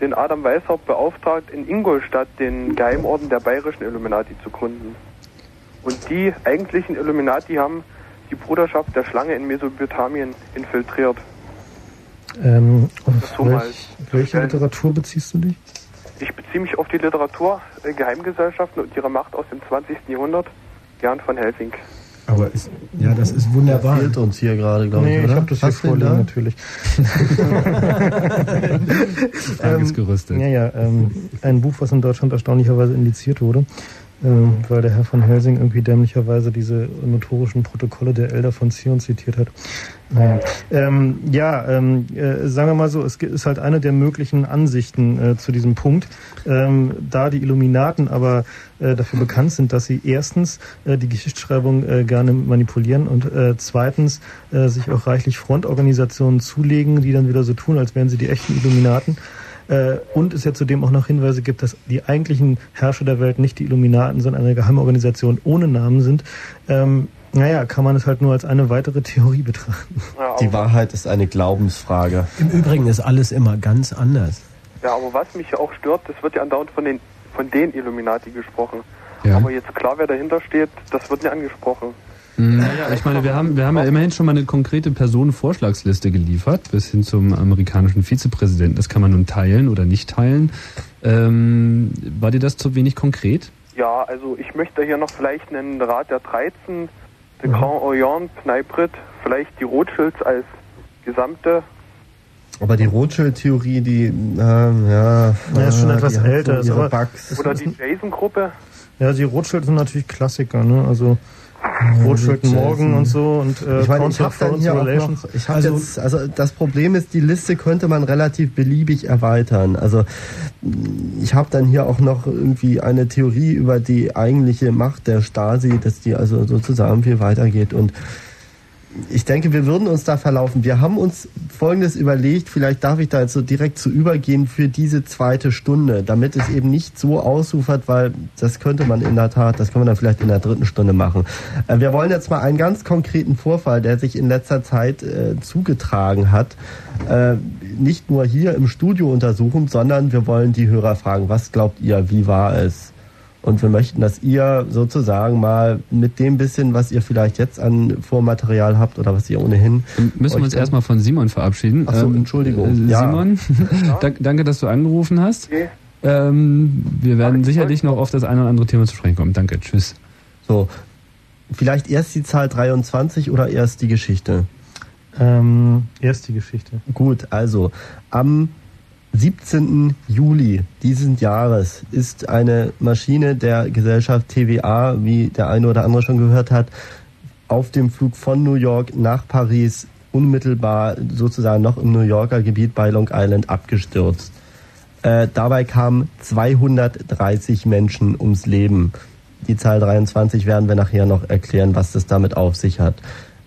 den Adam Weishaupt beauftragt, in Ingolstadt den Geheimorden der bayerischen Illuminati zu gründen. Und die eigentlichen Illuminati haben die Bruderschaft der Schlange in Mesopotamien infiltriert. Ähm, auf so welch, welche Literatur beziehst du dich? Ich beziehe mich auf die Literatur äh, Geheimgesellschaften und ihre Macht aus dem 20. Jahrhundert, Jan von Helsing. Aber ist, ja, das ist wunderbar. Das fehlt uns hier gerade, glaube nee, ich, oder? ich habe das Was hier vorliegen, natürlich. Frage ist gerüstet. Ja, ja, ähm, ein Buch, was in Deutschland erstaunlicherweise indiziert wurde ähm, weil der Herr von Helsing irgendwie dämlicherweise diese notorischen Protokolle der Elder von Zion zitiert hat. Naja. Ähm, ja, ähm, äh, sagen wir mal so, es ist halt eine der möglichen Ansichten äh, zu diesem Punkt. Ähm, da die Illuminaten aber äh, dafür bekannt sind, dass sie erstens äh, die Geschichtsschreibung äh, gerne manipulieren und äh, zweitens sich auch reichlich Frontorganisationen zulegen, die dann wieder so tun, als wären sie die echten Illuminaten äh, und es ja zudem auch noch Hinweise gibt, dass die eigentlichen Herrscher der Welt nicht die Illuminaten, sondern eine Geheimorganisation ohne Namen sind. Ähm, naja, kann man es halt nur als eine weitere Theorie betrachten. Ja, die Wahrheit ist eine Glaubensfrage. Im Übrigen ist alles immer ganz anders. Ja, aber was mich auch stört, das wird ja andauernd von den, von den Illuminati gesprochen. Ja. Aber jetzt klar, wer dahinter steht, das wird nicht angesprochen. Naja, ich meine, wir haben, wir haben ja immerhin schon mal eine konkrete Personenvorschlagsliste geliefert, bis hin zum amerikanischen Vizepräsidenten. Das kann man nun teilen oder nicht teilen. Ähm, war dir das zu wenig konkret? Ja, also ich möchte hier noch vielleicht einen Rat der 13, den mhm. Grand Orient, Pneiprit, vielleicht die Rothschilds als gesamte aber die Rothschild-Theorie, die, äh, ja, ja, ist schon etwas älter. So Oder die Jason-Gruppe. Ja, die Rothschild sind natürlich Klassiker, ne? Also Rothschild Morgen und so und äh, ich meine, ich habe dann hier auch noch, ich habe also, jetzt, also das Problem ist, die Liste könnte man relativ beliebig erweitern. Also ich habe dann hier auch noch irgendwie eine Theorie über die eigentliche Macht der Stasi, dass die also sozusagen viel weitergeht und ich denke, wir würden uns da verlaufen. Wir haben uns Folgendes überlegt, vielleicht darf ich da jetzt so direkt zu übergehen für diese zweite Stunde, damit es eben nicht so ausufert, weil das könnte man in der Tat, das können wir dann vielleicht in der dritten Stunde machen. Äh, wir wollen jetzt mal einen ganz konkreten Vorfall, der sich in letzter Zeit äh, zugetragen hat, äh, nicht nur hier im Studio untersuchen, sondern wir wollen die Hörer fragen, was glaubt ihr, wie war es? Und wir möchten, dass ihr sozusagen mal mit dem bisschen, was ihr vielleicht jetzt an Vormaterial habt oder was ihr ohnehin. Müssen wir uns erstmal von Simon verabschieden. Achso, ähm, Entschuldigung. Äh, Simon, *laughs* *laughs* ja. danke, dass du angerufen hast. Okay. Ähm, wir werden sicherlich noch auf das eine oder andere Thema zu sprechen kommen. Danke, tschüss. So, vielleicht erst die Zahl 23 oder erst die Geschichte? Ähm, erst die Geschichte. Gut, also am 17. Juli diesen Jahres ist eine Maschine der Gesellschaft TVA, wie der eine oder andere schon gehört hat, auf dem Flug von New York nach Paris unmittelbar sozusagen noch im New Yorker Gebiet bei Long Island abgestürzt. Äh, dabei kamen 230 Menschen ums Leben. Die Zahl 23 werden wir nachher noch erklären, was das damit auf sich hat.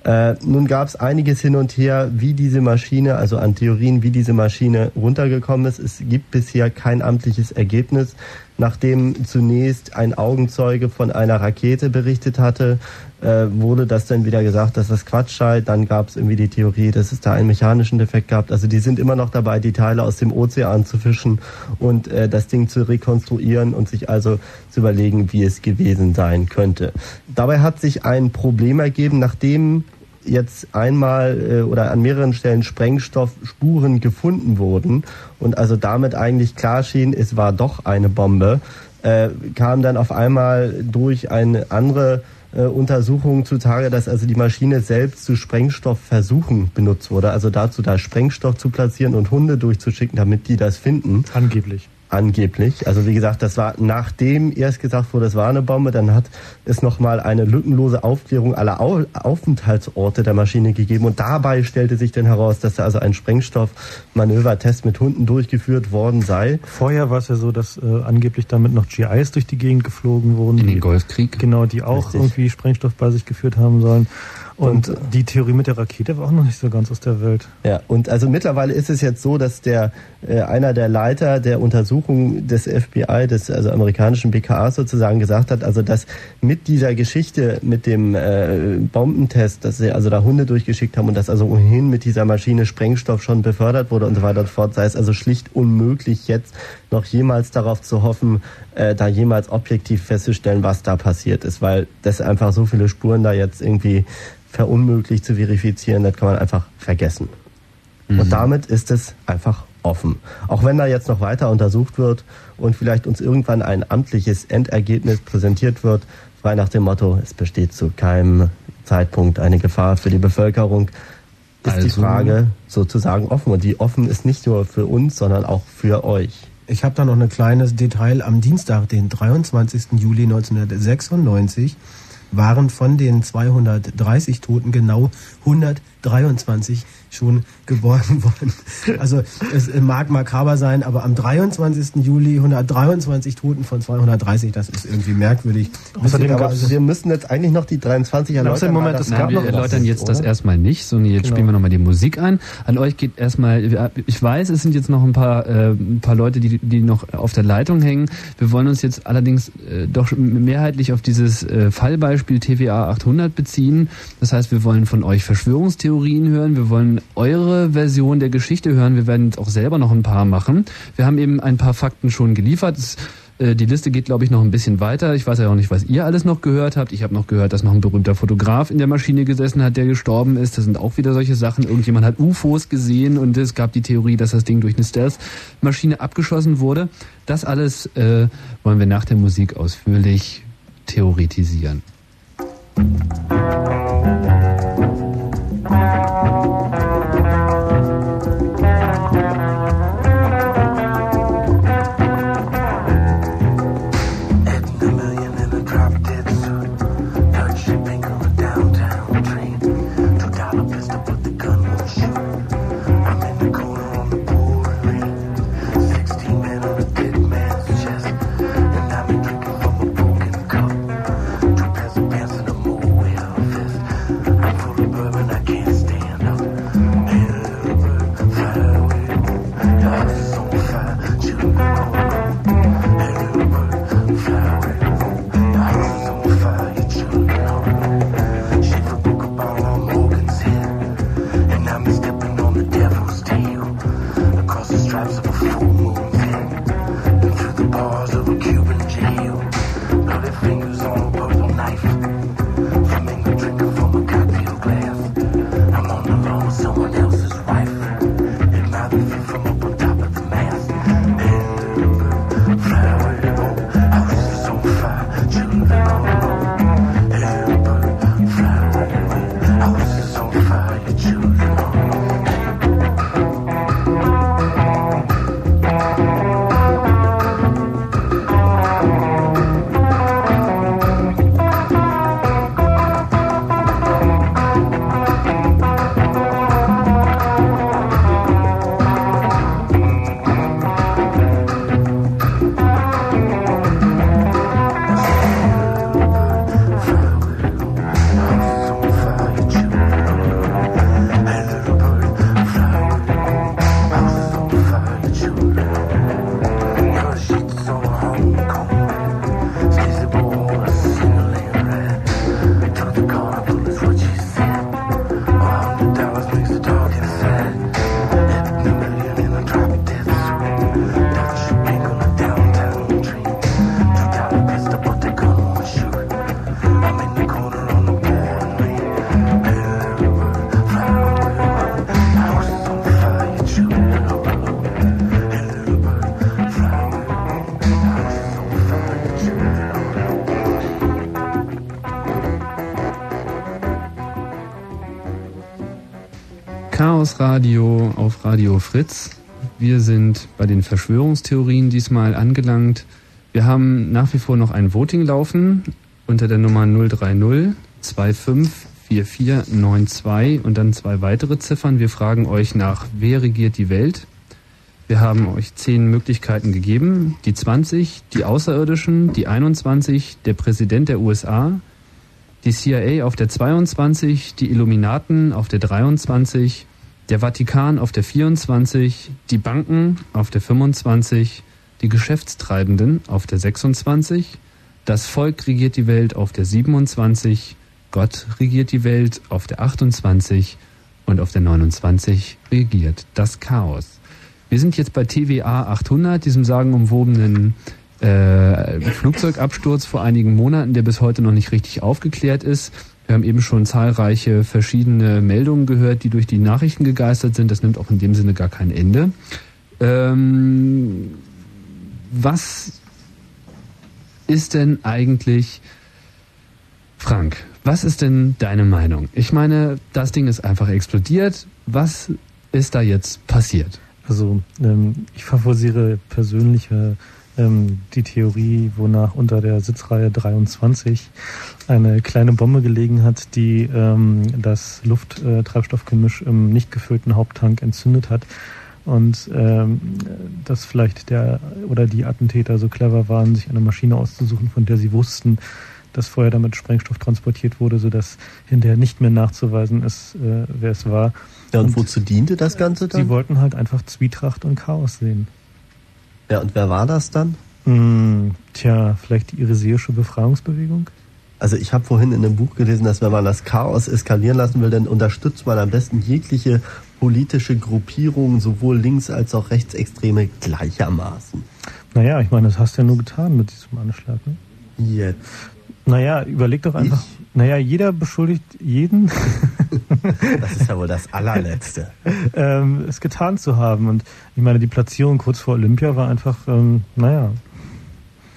Äh, nun gab es einiges hin und her, wie diese Maschine, also an Theorien, wie diese Maschine runtergekommen ist. Es gibt bisher kein amtliches Ergebnis. Nachdem zunächst ein Augenzeuge von einer Rakete berichtet hatte, äh, wurde das dann wieder gesagt, dass das Quatsch sei. Dann gab es irgendwie die Theorie, dass es da einen mechanischen Defekt gab. Also die sind immer noch dabei, die Teile aus dem Ozean zu fischen und äh, das Ding zu rekonstruieren und sich also zu überlegen, wie es gewesen sein könnte. Dabei hat sich ein Problem ergeben, nachdem jetzt einmal äh, oder an mehreren Stellen Sprengstoffspuren gefunden wurden und also damit eigentlich klar schien, es war doch eine Bombe, äh, kam dann auf einmal durch eine andere äh, Untersuchung zutage, dass also die Maschine selbst zu Sprengstoffversuchen benutzt wurde, also dazu da Sprengstoff zu platzieren und Hunde durchzuschicken, damit die das finden. Angeblich. Angeblich. Also wie gesagt, das war nachdem erst gesagt wurde, es war eine Bombe, dann hat es nochmal eine lückenlose Aufklärung aller Au Aufenthaltsorte der Maschine gegeben und dabei stellte sich dann heraus, dass da also ein Sprengstoffmanövertest mit Hunden durchgeführt worden sei. Vorher war es ja so, dass äh, angeblich damit noch GIs durch die Gegend geflogen wurden. In den Golfkrieg. Genau, die auch Richtig. irgendwie Sprengstoff bei sich geführt haben sollen. Und, und die Theorie mit der Rakete war auch noch nicht so ganz aus der Welt. Ja, und also mittlerweile ist es jetzt so, dass der äh, einer der Leiter der Untersuchung des FBI, des also amerikanischen BKA sozusagen gesagt hat, also dass mit dieser Geschichte mit dem äh, Bombentest, dass sie also da Hunde durchgeschickt haben und dass also ohnehin mit dieser Maschine Sprengstoff schon befördert wurde und so weiter und fort, sei es also schlicht unmöglich jetzt noch jemals darauf zu hoffen, äh, da jemals objektiv festzustellen, was da passiert ist, weil das einfach so viele Spuren da jetzt irgendwie verunmöglicht zu verifizieren, das kann man einfach vergessen. Mhm. Und damit ist es einfach offen. Auch wenn da jetzt noch weiter untersucht wird und vielleicht uns irgendwann ein amtliches Endergebnis präsentiert wird, frei nach dem Motto, es besteht zu keinem Zeitpunkt eine Gefahr für die Bevölkerung, ist also, die Frage sozusagen offen. Und die offen ist nicht nur für uns, sondern auch für euch. Ich habe da noch ein kleines Detail. Am Dienstag, den 23. Juli 1996, waren von den 230 Toten genau 123 schon geborgen *laughs* worden. Also es mag makaber sein, aber am 23. Juli 123 Toten von 230, das ist irgendwie merkwürdig. Außerdem gab's, wir müssen jetzt eigentlich noch die 23 erläutern. Moment, es gab wir erläutern jetzt oder? das erstmal nicht, sondern jetzt genau. spielen wir nochmal die Musik ein. An euch geht erstmal, ich weiß, es sind jetzt noch ein paar, äh, ein paar Leute, die, die noch auf der Leitung hängen. Wir wollen uns jetzt allerdings äh, doch mehrheitlich auf dieses äh, Fallbeispiel TVA 800 beziehen. Das heißt, wir wollen von euch Verschwörungstheorien hören, wir wollen eure Version der Geschichte hören. Wir werden jetzt auch selber noch ein paar machen. Wir haben eben ein paar Fakten schon geliefert. Es, äh, die Liste geht, glaube ich, noch ein bisschen weiter. Ich weiß ja auch nicht, was ihr alles noch gehört habt. Ich habe noch gehört, dass noch ein berühmter Fotograf in der Maschine gesessen hat, der gestorben ist. Das sind auch wieder solche Sachen. Irgendjemand hat UFOs gesehen und es gab die Theorie, dass das Ding durch eine Stealth-Maschine abgeschossen wurde. Das alles äh, wollen wir nach der Musik ausführlich theoretisieren. Radio auf Radio Fritz. Wir sind bei den Verschwörungstheorien diesmal angelangt. Wir haben nach wie vor noch ein Voting laufen unter der Nummer 030 254492 und dann zwei weitere Ziffern. Wir fragen euch nach, wer regiert die Welt? Wir haben euch zehn Möglichkeiten gegeben. Die 20, die Außerirdischen, die 21, der Präsident der USA, die CIA auf der 22, die Illuminaten auf der 23, der Vatikan auf der 24, die Banken auf der 25, die Geschäftstreibenden auf der 26, das Volk regiert die Welt auf der 27, Gott regiert die Welt auf der 28 und auf der 29 regiert das Chaos. Wir sind jetzt bei TVA 800, diesem sagenumwobenen äh, Flugzeugabsturz vor einigen Monaten, der bis heute noch nicht richtig aufgeklärt ist. Wir haben eben schon zahlreiche verschiedene Meldungen gehört, die durch die Nachrichten gegeistert sind. Das nimmt auch in dem Sinne gar kein Ende. Ähm, was ist denn eigentlich, Frank, Was ist denn deine Meinung? Ich meine, das Ding ist einfach explodiert. Was ist da jetzt passiert? Also ähm, ich favorisiere persönlich ähm, die Theorie, wonach unter der Sitzreihe 23 eine kleine Bombe gelegen hat, die ähm, das Lufttreibstoffgemisch im nicht gefüllten Haupttank entzündet hat und ähm, dass vielleicht der oder die Attentäter so clever waren, sich eine Maschine auszusuchen, von der sie wussten, dass vorher damit Sprengstoff transportiert wurde, sodass hinterher nicht mehr nachzuweisen ist, äh, wer es war. Ja, und, und wozu diente das Ganze dann? Sie wollten halt einfach Zwietracht und Chaos sehen. Ja, und wer war das dann? Hm, tja, vielleicht die iriseische Befreiungsbewegung? Also ich habe vorhin in einem Buch gelesen, dass wenn man das Chaos eskalieren lassen will, dann unterstützt man am besten jegliche politische Gruppierung, sowohl links als auch rechtsextreme gleichermaßen. Naja, ich meine, das hast du ja nur getan mit diesem Anschlag. Ne? Jetzt. Naja, überleg doch einfach. Ich? Naja, jeder beschuldigt jeden. *laughs* *laughs* das ist ja wohl das allerletzte. ähm, es getan zu haben. Und ich meine, die Platzierung kurz vor Olympia war einfach, ähm, naja,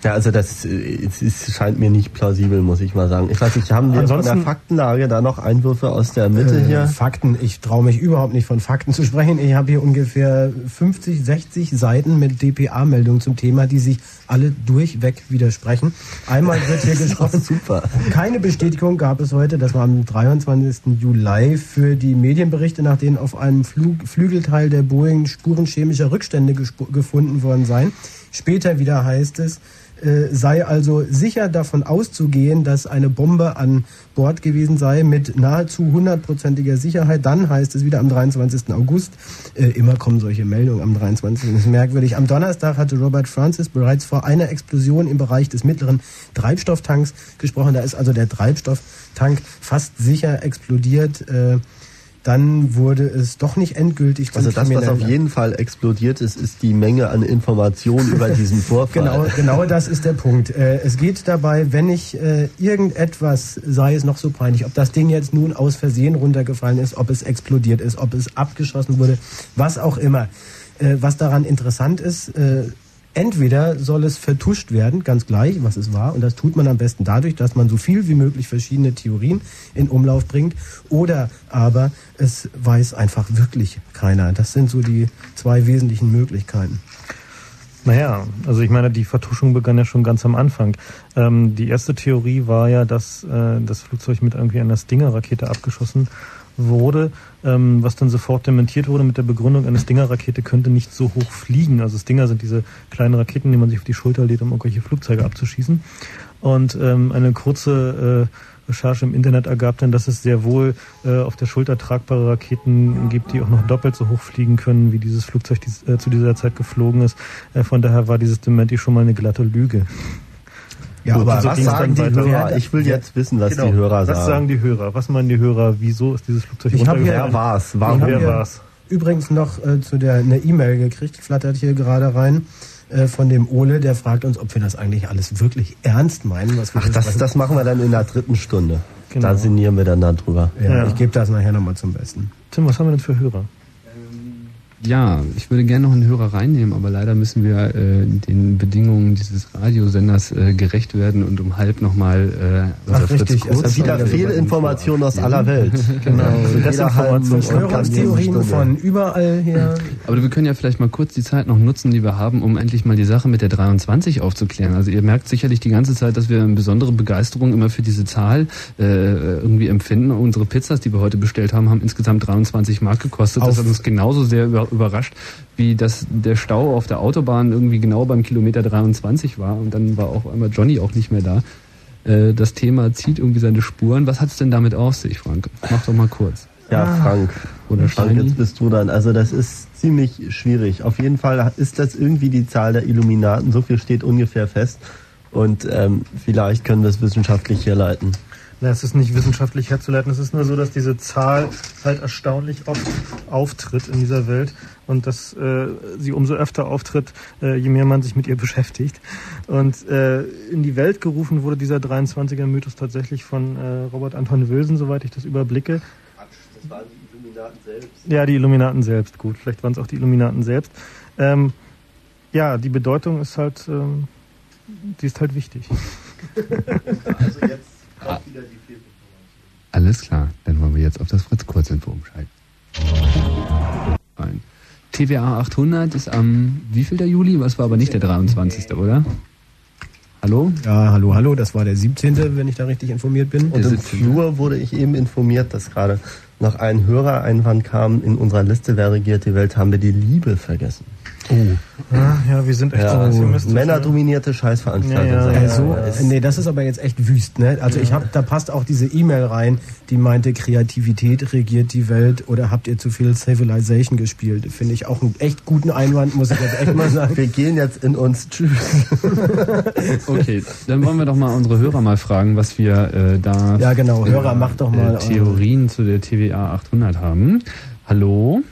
ja, also das es, scheint mir nicht plausibel, muss ich mal sagen. Ich weiß nicht, haben wir Ansonsten, von der Faktenlage da noch Einwürfe aus der Mitte äh, hier? Fakten, ich traue mich überhaupt nicht von Fakten zu sprechen. Ich habe hier ungefähr 50, 60 Seiten mit DPA-Meldungen zum Thema, die sich alle durchweg widersprechen. Einmal *laughs* wird hier gesprochen. Super. Keine Bestätigung gab es heute, das war am 23. Juli für die Medienberichte, nach denen auf einem Flug, Flügelteil der Boeing Spuren chemischer Rückstände gefunden worden seien. Später wieder heißt es, äh, sei also sicher davon auszugehen, dass eine Bombe an Bord gewesen sei mit nahezu hundertprozentiger Sicherheit. Dann heißt es wieder am 23. August, äh, immer kommen solche Meldungen am 23. Das ist merkwürdig. Am Donnerstag hatte Robert Francis bereits vor einer Explosion im Bereich des mittleren Treibstofftanks gesprochen. Da ist also der Treibstofftank fast sicher explodiert. Äh, dann wurde es doch nicht endgültig. Also das, was auf jeden Fall explodiert ist, ist die Menge an Informationen über *laughs* diesen Vorfall. Genau, genau das ist der Punkt. Äh, es geht dabei, wenn ich äh, irgendetwas, sei es noch so peinlich, ob das Ding jetzt nun aus Versehen runtergefallen ist, ob es explodiert ist, ob es abgeschossen wurde, was auch immer. Äh, was daran interessant ist, Entweder soll es vertuscht werden, ganz gleich, was es war, und das tut man am besten dadurch, dass man so viel wie möglich verschiedene Theorien in Umlauf bringt, oder aber es weiß einfach wirklich keiner. Das sind so die zwei wesentlichen Möglichkeiten. Naja, also ich meine, die Vertuschung begann ja schon ganz am Anfang. Ähm, die erste Theorie war ja, dass äh, das Flugzeug mit irgendwie einer Stinger-Rakete abgeschossen wurde, ähm, was dann sofort dementiert wurde mit der Begründung, eine Stinger-Rakete könnte nicht so hoch fliegen. Also Stinger sind diese kleinen Raketen, die man sich auf die Schulter lädt, um irgendwelche Flugzeuge abzuschießen. Und ähm, eine kurze äh, Recherche im Internet ergab dann, dass es sehr wohl äh, auf der Schulter tragbare Raketen gibt, die auch noch doppelt so hoch fliegen können, wie dieses Flugzeug dies, äh, zu dieser Zeit geflogen ist. Äh, von daher war dieses Dementi schon mal eine glatte Lüge. Ja, aber so was sagen die Hörer? Ich will jetzt wissen, was genau, die Hörer sagen. Was sagen die Hörer? Was meinen die Hörer? Wieso ist dieses Flugzeug ich Wer war's? Warum? Wer war's? Übrigens noch äh, zu der eine E-Mail gekriegt, flattert hier gerade rein äh, von dem Ole, der fragt uns, ob wir das eigentlich alles wirklich ernst meinen. Was wir Ach, das, das machen wir dann in der dritten Stunde. Genau. Da sinnieren wir dann darüber. Ja, ja. ich gebe das nachher nochmal zum Besten. Tim, was haben wir denn für Hörer? Ja, ich würde gerne noch einen Hörer reinnehmen, aber leider müssen wir äh, den Bedingungen dieses Radiosenders äh, gerecht werden und um halb nochmal äh, Ach, richtig. Kurz es wieder Fehlinformationen aus aller Welt. *laughs* genau. Verschwörungstheorien von überall her. Aber wir können ja vielleicht mal kurz die Zeit noch nutzen, die wir haben, um endlich mal die Sache mit der 23 aufzuklären. Also ihr merkt sicherlich die ganze Zeit, dass wir eine besondere Begeisterung immer für diese Zahl äh, irgendwie empfinden. Unsere Pizzas, die wir heute bestellt haben, haben insgesamt 23 Mark gekostet. Auf das hat uns genauso sehr über überrascht, wie das der Stau auf der Autobahn irgendwie genau beim Kilometer 23 war und dann war auch einmal Johnny auch nicht mehr da. Äh, das Thema zieht irgendwie seine Spuren. Was hat es denn damit auf sich, Frank? Mach doch mal kurz. Ja, ah. Frank. Oder Frank, jetzt bist du dann. Also das ist ziemlich schwierig. Auf jeden Fall ist das irgendwie die Zahl der Illuminaten. So viel steht ungefähr fest. Und ähm, vielleicht können wir es wissenschaftlich herleiten. Na, es ist nicht wissenschaftlich herzuleiten. Es ist nur so, dass diese Zahl halt erstaunlich oft auftritt in dieser Welt und dass äh, sie umso öfter auftritt, äh, je mehr man sich mit ihr beschäftigt. Und äh, in die Welt gerufen wurde dieser 23er Mythos tatsächlich von äh, Robert Anton Wilson, soweit ich das überblicke. Das waren die Illuminaten selbst. Ja, die Illuminaten selbst, gut. Vielleicht waren es auch die Illuminaten selbst. Ähm, ja, die Bedeutung ist halt, ähm, die ist halt wichtig. *laughs* also jetzt Alles klar, dann wollen wir jetzt auf das Fritz Kurzinfo umschalten. Ein. TVA 800 ist am wie viel der Juli? Was war aber nicht der 23. oder? Hallo? Ja, hallo, hallo, das war der 17., wenn ich da richtig informiert bin. Und im Flur wurde ich eben informiert, dass gerade noch ein Hörereinwand kam, in unserer Liste Wer regiert die Welt, haben wir die Liebe vergessen. Oh. Ja, ja, wir sind echt ja, so männerdominierte Scheißveranstaltung. Ja, ja, also, nee, das ist aber jetzt echt wüst, ne? Also ich hab, da passt auch diese E-Mail rein, die meinte, Kreativität regiert die Welt oder habt ihr zu viel Civilization gespielt? Finde ich auch einen echt guten Einwand, muss ich jetzt echt mal sagen. *laughs* Wir gehen jetzt in uns. Tschüss. *laughs* okay, dann wollen wir doch mal unsere Hörer mal fragen, was wir äh, da. Ja, genau, Hörer, äh, mach doch mal. Äh, Theorien zu der TVA 800 haben. Hallo?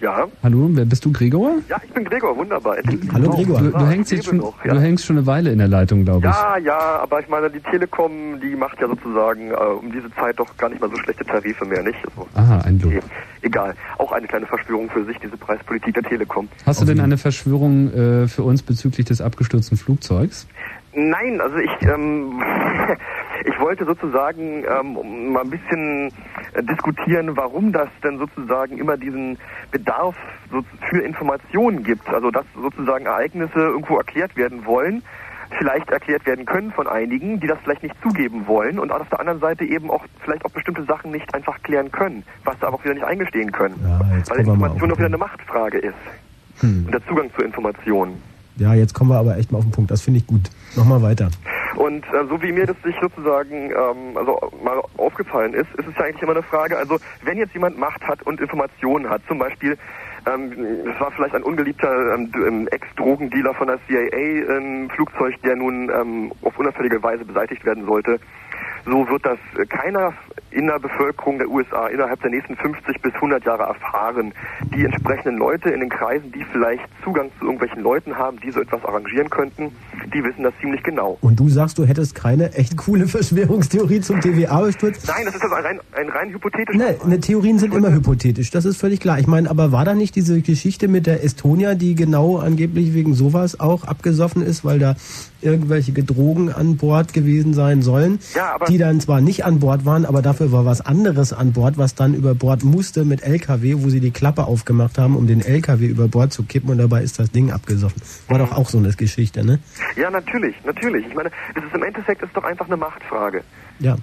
Ja. Hallo, wer bist du, Gregor? Ja, ich bin Gregor, wunderbar. Hallo Gregor. Du, du hängst jetzt schon, noch, ja. du hängst schon eine Weile in der Leitung, glaube ich. Ja, ja, aber ich meine, die Telekom, die macht ja sozusagen äh, um diese Zeit doch gar nicht mal so schlechte Tarife mehr, nicht? Also, Aha, ein Lob. egal. Auch eine kleine Verschwörung für sich, diese Preispolitik der Telekom. Hast du denn eine Verschwörung äh, für uns bezüglich des abgestürzten Flugzeugs? Nein, also ich, ähm, *laughs* ich wollte sozusagen ähm, mal ein bisschen äh, diskutieren, warum das denn sozusagen immer diesen Bedarf für Informationen gibt. Also dass sozusagen Ereignisse irgendwo erklärt werden wollen, vielleicht erklärt werden können von einigen, die das vielleicht nicht zugeben wollen und auf der anderen Seite eben auch vielleicht auch bestimmte Sachen nicht einfach klären können, was sie aber auch wieder nicht eingestehen können. Ja, weil Information auch wieder eine Machtfrage ist. Hm. Und der Zugang zu Informationen. Ja, jetzt kommen wir aber echt mal auf den Punkt. Das finde ich gut. Nochmal weiter. Und äh, so wie mir das sich sozusagen ähm, also mal aufgefallen ist, ist es ja eigentlich immer eine Frage, also wenn jetzt jemand Macht hat und Informationen hat, zum Beispiel ähm, es war vielleicht ein ungeliebter ähm, ähm Ex-Drogendealer von der CIA im Flugzeug, der nun ähm, auf unauffällige Weise beseitigt werden sollte. So wird das keiner in der Bevölkerung der USA innerhalb der nächsten 50 bis 100 Jahre erfahren. Die entsprechenden Leute in den Kreisen, die vielleicht Zugang zu irgendwelchen Leuten haben, die so etwas arrangieren könnten, die wissen das ziemlich genau. Und du sagst, du hättest keine echt coole Verschwörungstheorie zum TVA-Sturz? Nein, das ist also ein rein, ein rein hypothetisches. Nein, ne, Theorien sind immer hypothetisch, das ist völlig klar. Ich meine, aber war da nicht diese Geschichte mit der Estonia, die genau angeblich wegen sowas auch abgesoffen ist, weil da irgendwelche Drogen an Bord gewesen sein sollen, ja, die dann zwar nicht an Bord waren, aber dafür war was anderes an Bord, was dann über Bord musste mit LKW, wo sie die Klappe aufgemacht haben, um den LKW über Bord zu kippen und dabei ist das Ding abgesoffen. War doch auch so eine Geschichte, ne? Ja, natürlich, natürlich. Ich meine, es ist im Endeffekt ist doch einfach eine Machtfrage. Ja.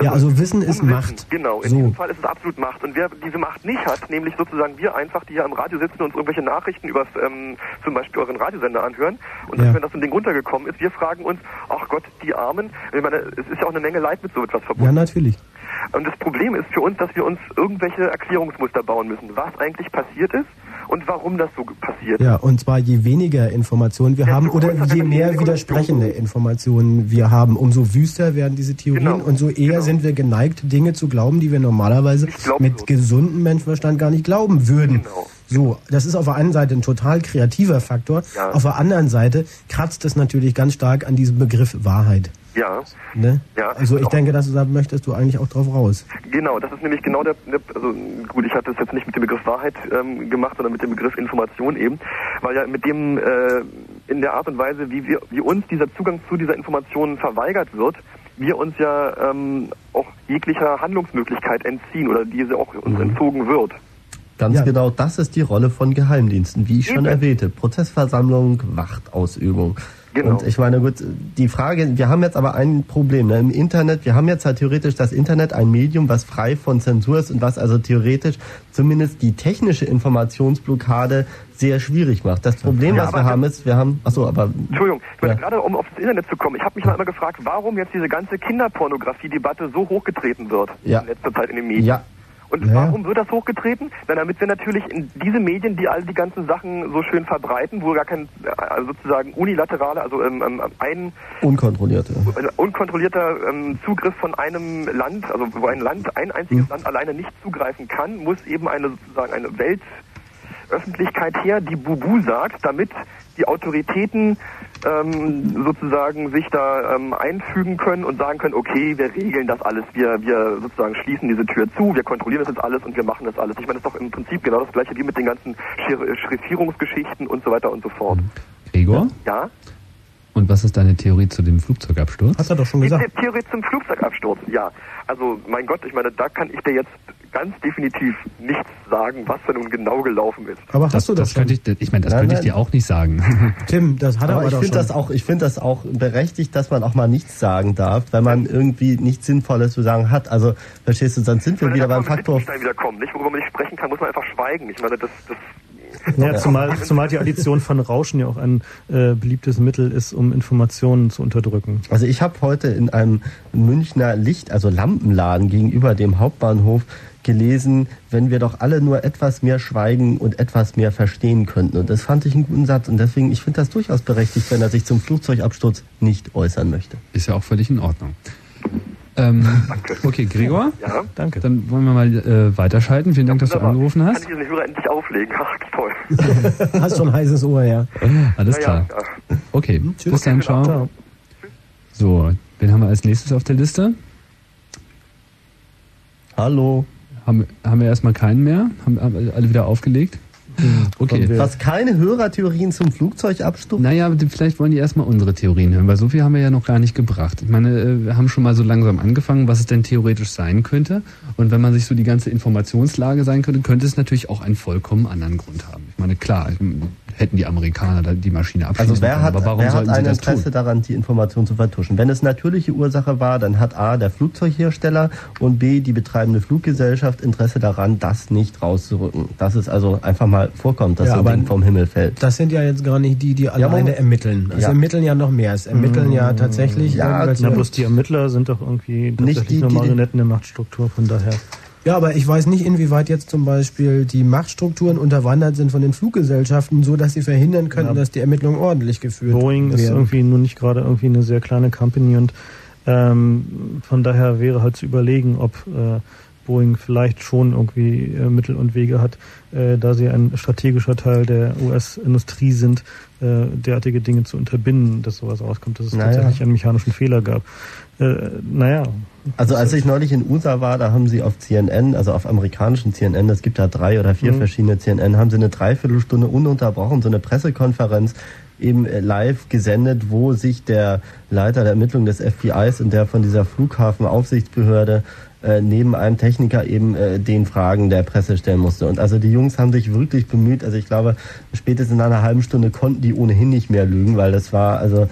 Ja, also Wissen ist Unwissen, Macht. Genau, in so. diesem Fall ist es absolut Macht. Und wer diese Macht nicht hat, nämlich sozusagen wir einfach, die hier am Radio sitzen und uns irgendwelche Nachrichten über ähm, zum Beispiel euren Radiosender anhören und ja. wenn das ein Ding runtergekommen ist, wir fragen uns, ach Gott, die Armen, ich meine, es ist ja auch eine Menge Leid mit so etwas verbunden. Ja, natürlich. Und das Problem ist für uns, dass wir uns irgendwelche Erklärungsmuster bauen müssen, was eigentlich passiert ist und warum das so passiert. Ja, und zwar je weniger Informationen wir ja, haben oder je mehr widersprechende Informationen wir haben, umso wüster werden diese Theorien genau. und so eher genau. sind wir geneigt, Dinge zu glauben, die wir normalerweise mit gesundem Menschenverstand gar nicht glauben würden. Genau. So, das ist auf der einen Seite ein total kreativer Faktor, ja. auf der anderen Seite kratzt es natürlich ganz stark an diesem Begriff Wahrheit. Ja. Ne? ja. Also ich denke, dass du, da möchtest du eigentlich auch drauf raus. Genau, das ist nämlich genau der, also gut, ich hatte es jetzt nicht mit dem Begriff Wahrheit ähm, gemacht, sondern mit dem Begriff Information eben, weil ja mit dem äh, in der Art und Weise, wie wir, wie uns dieser Zugang zu dieser Information verweigert wird, wir uns ja ähm, auch jeglicher Handlungsmöglichkeit entziehen oder diese auch uns mhm. entzogen wird. Ganz ja. genau, das ist die Rolle von Geheimdiensten, wie ich schon erwähnte. Prozessversammlung, Wachtausübung. Genau. Und ich meine, gut, die Frage, wir haben jetzt aber ein Problem. Ne? Im Internet, wir haben jetzt halt theoretisch das Internet ein Medium, was frei von Zensur ist und was also theoretisch zumindest die technische Informationsblockade sehr schwierig macht. Das Problem, ja, was wir haben, ist, wir haben, achso, aber... Entschuldigung, ich ja. gerade, um auf das Internet zu kommen, ich habe mich mal immer gefragt, warum jetzt diese ganze Kinderpornografie-Debatte so hochgetreten wird ja. in letzter Zeit in den Medien. Ja, und ja. warum wird das hochgetreten? Na, damit wir natürlich in diese Medien, die all die ganzen Sachen so schön verbreiten, wo gar kein also sozusagen unilaterale, also ähm, ähm, ein unkontrollierte, unkontrollierter ähm, Zugriff von einem Land, also wo ein Land, ein einziges hm. Land alleine nicht zugreifen kann, muss eben eine sozusagen eine Weltöffentlichkeit her, die Bubu sagt, damit die Autoritäten ähm, sozusagen sich da ähm, einfügen können und sagen können, okay, wir regeln das alles, wir, wir sozusagen schließen diese Tür zu, wir kontrollieren das jetzt alles und wir machen das alles. Ich meine, das ist doch im Prinzip genau das gleiche wie mit den ganzen Schriftierungsgeschichten und so weiter und so fort. Gregor? Ja? Und was ist deine Theorie zu dem Flugzeugabsturz? Hast du doch schon gesagt. Die Theorie zum Flugzeugabsturz, ja. Also, mein Gott, ich meine, da kann ich dir jetzt ganz definitiv nichts sagen, was da nun genau gelaufen ist. Aber hast das, du das, das könnte ich, ich meine, das Nein, könnte ich nein. dir auch nicht sagen. *laughs* Tim, das hat er Aber aber ich doch finde schon. das auch, ich finde das auch berechtigt, dass man auch mal nichts sagen darf, wenn man irgendwie nichts Sinnvolles zu sagen hat. Also, verstehst du, sonst sind wir wieder beim Faktor. Wittgenstein wieder kommen, nicht? Worüber man nicht sprechen kann, muss man einfach schweigen. Ich meine, das, das Ja, zumal, zumal die Addition von Rauschen ja auch ein äh, beliebtes Mittel ist, um Informationen zu unterdrücken. Also ich habe heute in einem Münchner Licht, also Lampenladen gegenüber dem Hauptbahnhof gelesen, wenn wir doch alle nur etwas mehr schweigen und etwas mehr verstehen könnten. Und das fand ich einen guten Satz. Und deswegen, ich finde das durchaus berechtigt, wenn er sich zum Flugzeugabsturz nicht äußern möchte. Ist ja auch völlig in Ordnung. Ähm, okay, Gregor, ja. Danke. dann wollen wir mal äh, weiterschalten. Vielen Dank, dass du angerufen Kann hast. ich diesen Hörer endlich auflegen? Ach, toll. *laughs* Hast schon ein heißes Ohr, ja. Alles Ja, klar. ja, ja. Okay, Tschüss. bis dann, ciao. Ciao. So, wen haben wir als nächstes auf der Liste? Hallo. Haben, haben wir erstmal keinen mehr? Haben, haben alle wieder aufgelegt? Okay. wir- Was keine Hörertheorien zum Flugzeugabsturz? Naja, vielleicht wollen die erstmal unsere Theorien hören, weil so viel haben wir ja noch gar nicht gebracht. Ich meine, äh, wir haben schon mal so langsam angefangen, was es denn theoretisch sein könnte. Und wenn man sich so die ganze Informationslage sein könnte, könnte es natürlich auch einen vollkommen anderen Grund haben. Ich meine, klar, hätten die Amerikaner die Maschine abschießen Also wer können, hat, aber warum wer hat ein das Interesse tun? daran, die Information zu vertuschen? Wenn es natürliche Ursache war, dann hat A, der Flugzeughersteller und B, die betreibende Fluggesellschaft Interesse daran, das nicht rauszurücken. Dass es also einfach mal vorkommt, dass Ja, so ein Ding vom Himmel fällt. Das sind ja jetzt gar nicht die, die alleine Moment. ermitteln. Es Ja. ermitteln ja noch mehr. Es ermitteln ja tatsächlich Ja, Na, bloß die Ermittler sind doch irgendwie tatsächlich die- nur die- Marionetten der Machtstruktur, von daher. Ja, aber ich weiß nicht, inwieweit jetzt zum Beispiel die Machtstrukturen unterwandert sind von den Fluggesellschaften, so dass sie verhindern könnten, Ja. dass die Ermittlungen ordentlich geführt Boeing ist werden. irgendwie nun nicht gerade irgendwie eine sehr kleine Company und ähm, von daher wäre halt zu überlegen, ob äh, Boeing vielleicht schon irgendwie äh, Mittel und Wege hat, äh, da sie ein strategischer Teil der US-Industrie sind, äh, derartige Dinge zu unterbinden, dass sowas rauskommt, dass es Naja. tatsächlich einen mechanischen Fehler gab. Äh, naja. Also als ich neulich in USA war, da haben sie auf CNN, also auf amerikanischen CNN, es gibt da drei oder vier Mhm. verschiedene CNN, haben sie eine Dreiviertelstunde ununterbrochen, so eine Pressekonferenz eben äh, live gesendet, wo sich der Leiter der Ermittlung des FBIs und der von dieser Flughafenaufsichtsbehörde äh, neben einem Techniker eben äh, den Fragen der Presse stellen musste. Und also die Jungs haben sich wirklich bemüht. Also ich glaube, spätestens nach einer halben Stunde konnten die ohnehin nicht mehr lügen, weil das war, also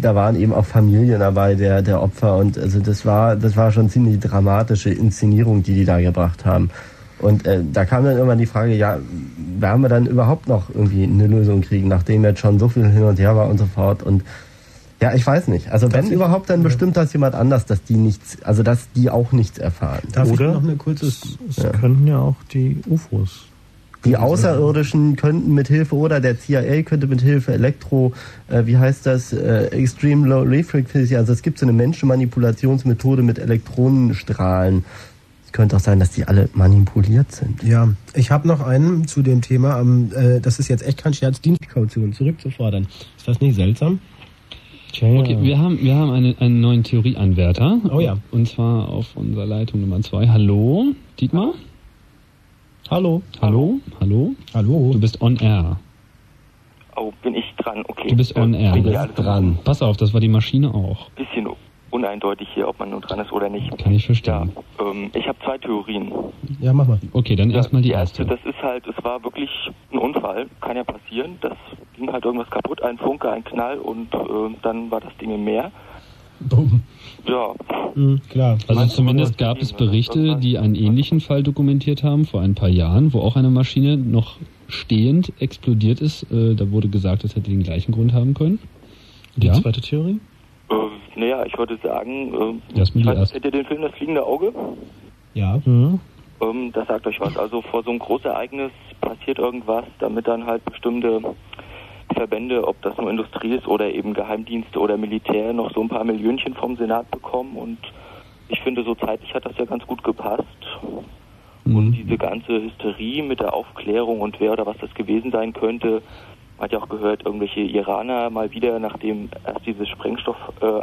da waren eben auch Familien dabei der, der Opfer und also das war, das war schon ziemlich dramatische Inszenierung, die die da gebracht haben. Und äh, da kam dann irgendwann die Frage, ja, werden wir dann überhaupt noch irgendwie eine Lösung kriegen, nachdem jetzt schon so viel hin und her war und so fort. Und ja, ich weiß nicht. Also wenn überhaupt, dann bestimmt das jemand anders, dass die nichts, also dass die auch nichts erfahren. Darf Oder- ich noch eine kurze... Es könnten ja auch die UFOs. Die Außerirdischen könnten mit Hilfe oder der CIA könnte mit Hilfe Elektro, äh, wie heißt das, äh, Extreme Low Reflex, also es gibt so eine Menschenmanipulationsmethode mit Elektronenstrahlen. Es könnte auch sein, dass die alle manipuliert sind. Ja, ich habe noch einen zu dem Thema, ähm, äh, das ist jetzt echt kein Scherz, Dienstkaution zurückzufordern. Ist das nicht seltsam? Tja. Okay, wir haben, wir haben eine, einen neuen Theorieanwärter. Oh ja. Und zwar auf unserer Leitung Nummer zwei. Hallo, Dietmar? Hallo. Hallo? Hallo? Hallo? Du bist on air. Oh, bin ich dran? Okay. Du bist on air. Bin Du bist alles dran. Pass auf, das war die Maschine auch. bisschen uneindeutig hier, ob man nun dran ist oder nicht. Kann ich verstehen. Ja, ähm, ich habe zwei Theorien. Ja, mach mal. Okay, dann erstmal die Die erste. das ist halt, es war wirklich ein Unfall, kann ja passieren. Das ging halt irgendwas kaputt, ein Funke, ein Knall und äh, dann war das Ding im Meer. Bumm. Ja, Mhm, klar. Also zumindest gab es Berichte, die einen ähnlichen Fall dokumentiert haben vor ein paar Jahren, wo auch eine Maschine noch stehend explodiert ist. Äh, da wurde gesagt, es hätte den gleichen Grund haben können. Die Ja, zweite Theorie? Äh, naja, ich würde sagen, äh, ich weiß, kennt ihr den Film Das fliegende Auge? Ja. Mhm. Ähm, das sagt euch was. Also vor so einem Großereignis passiert irgendwas, damit dann halt bestimmte Verbände, ob das nur Industrie ist oder eben Geheimdienste oder Militär, noch so ein paar Millionchen vom Senat bekommen. Und ich finde, so zeitlich hat das ja ganz gut gepasst. Und Mhm. diese ganze Hysterie mit der Aufklärung und wer oder was das gewesen sein könnte, hat ja auch gehört, irgendwelche Iraner mal wieder, nachdem erst dieses Sprengstoff äh,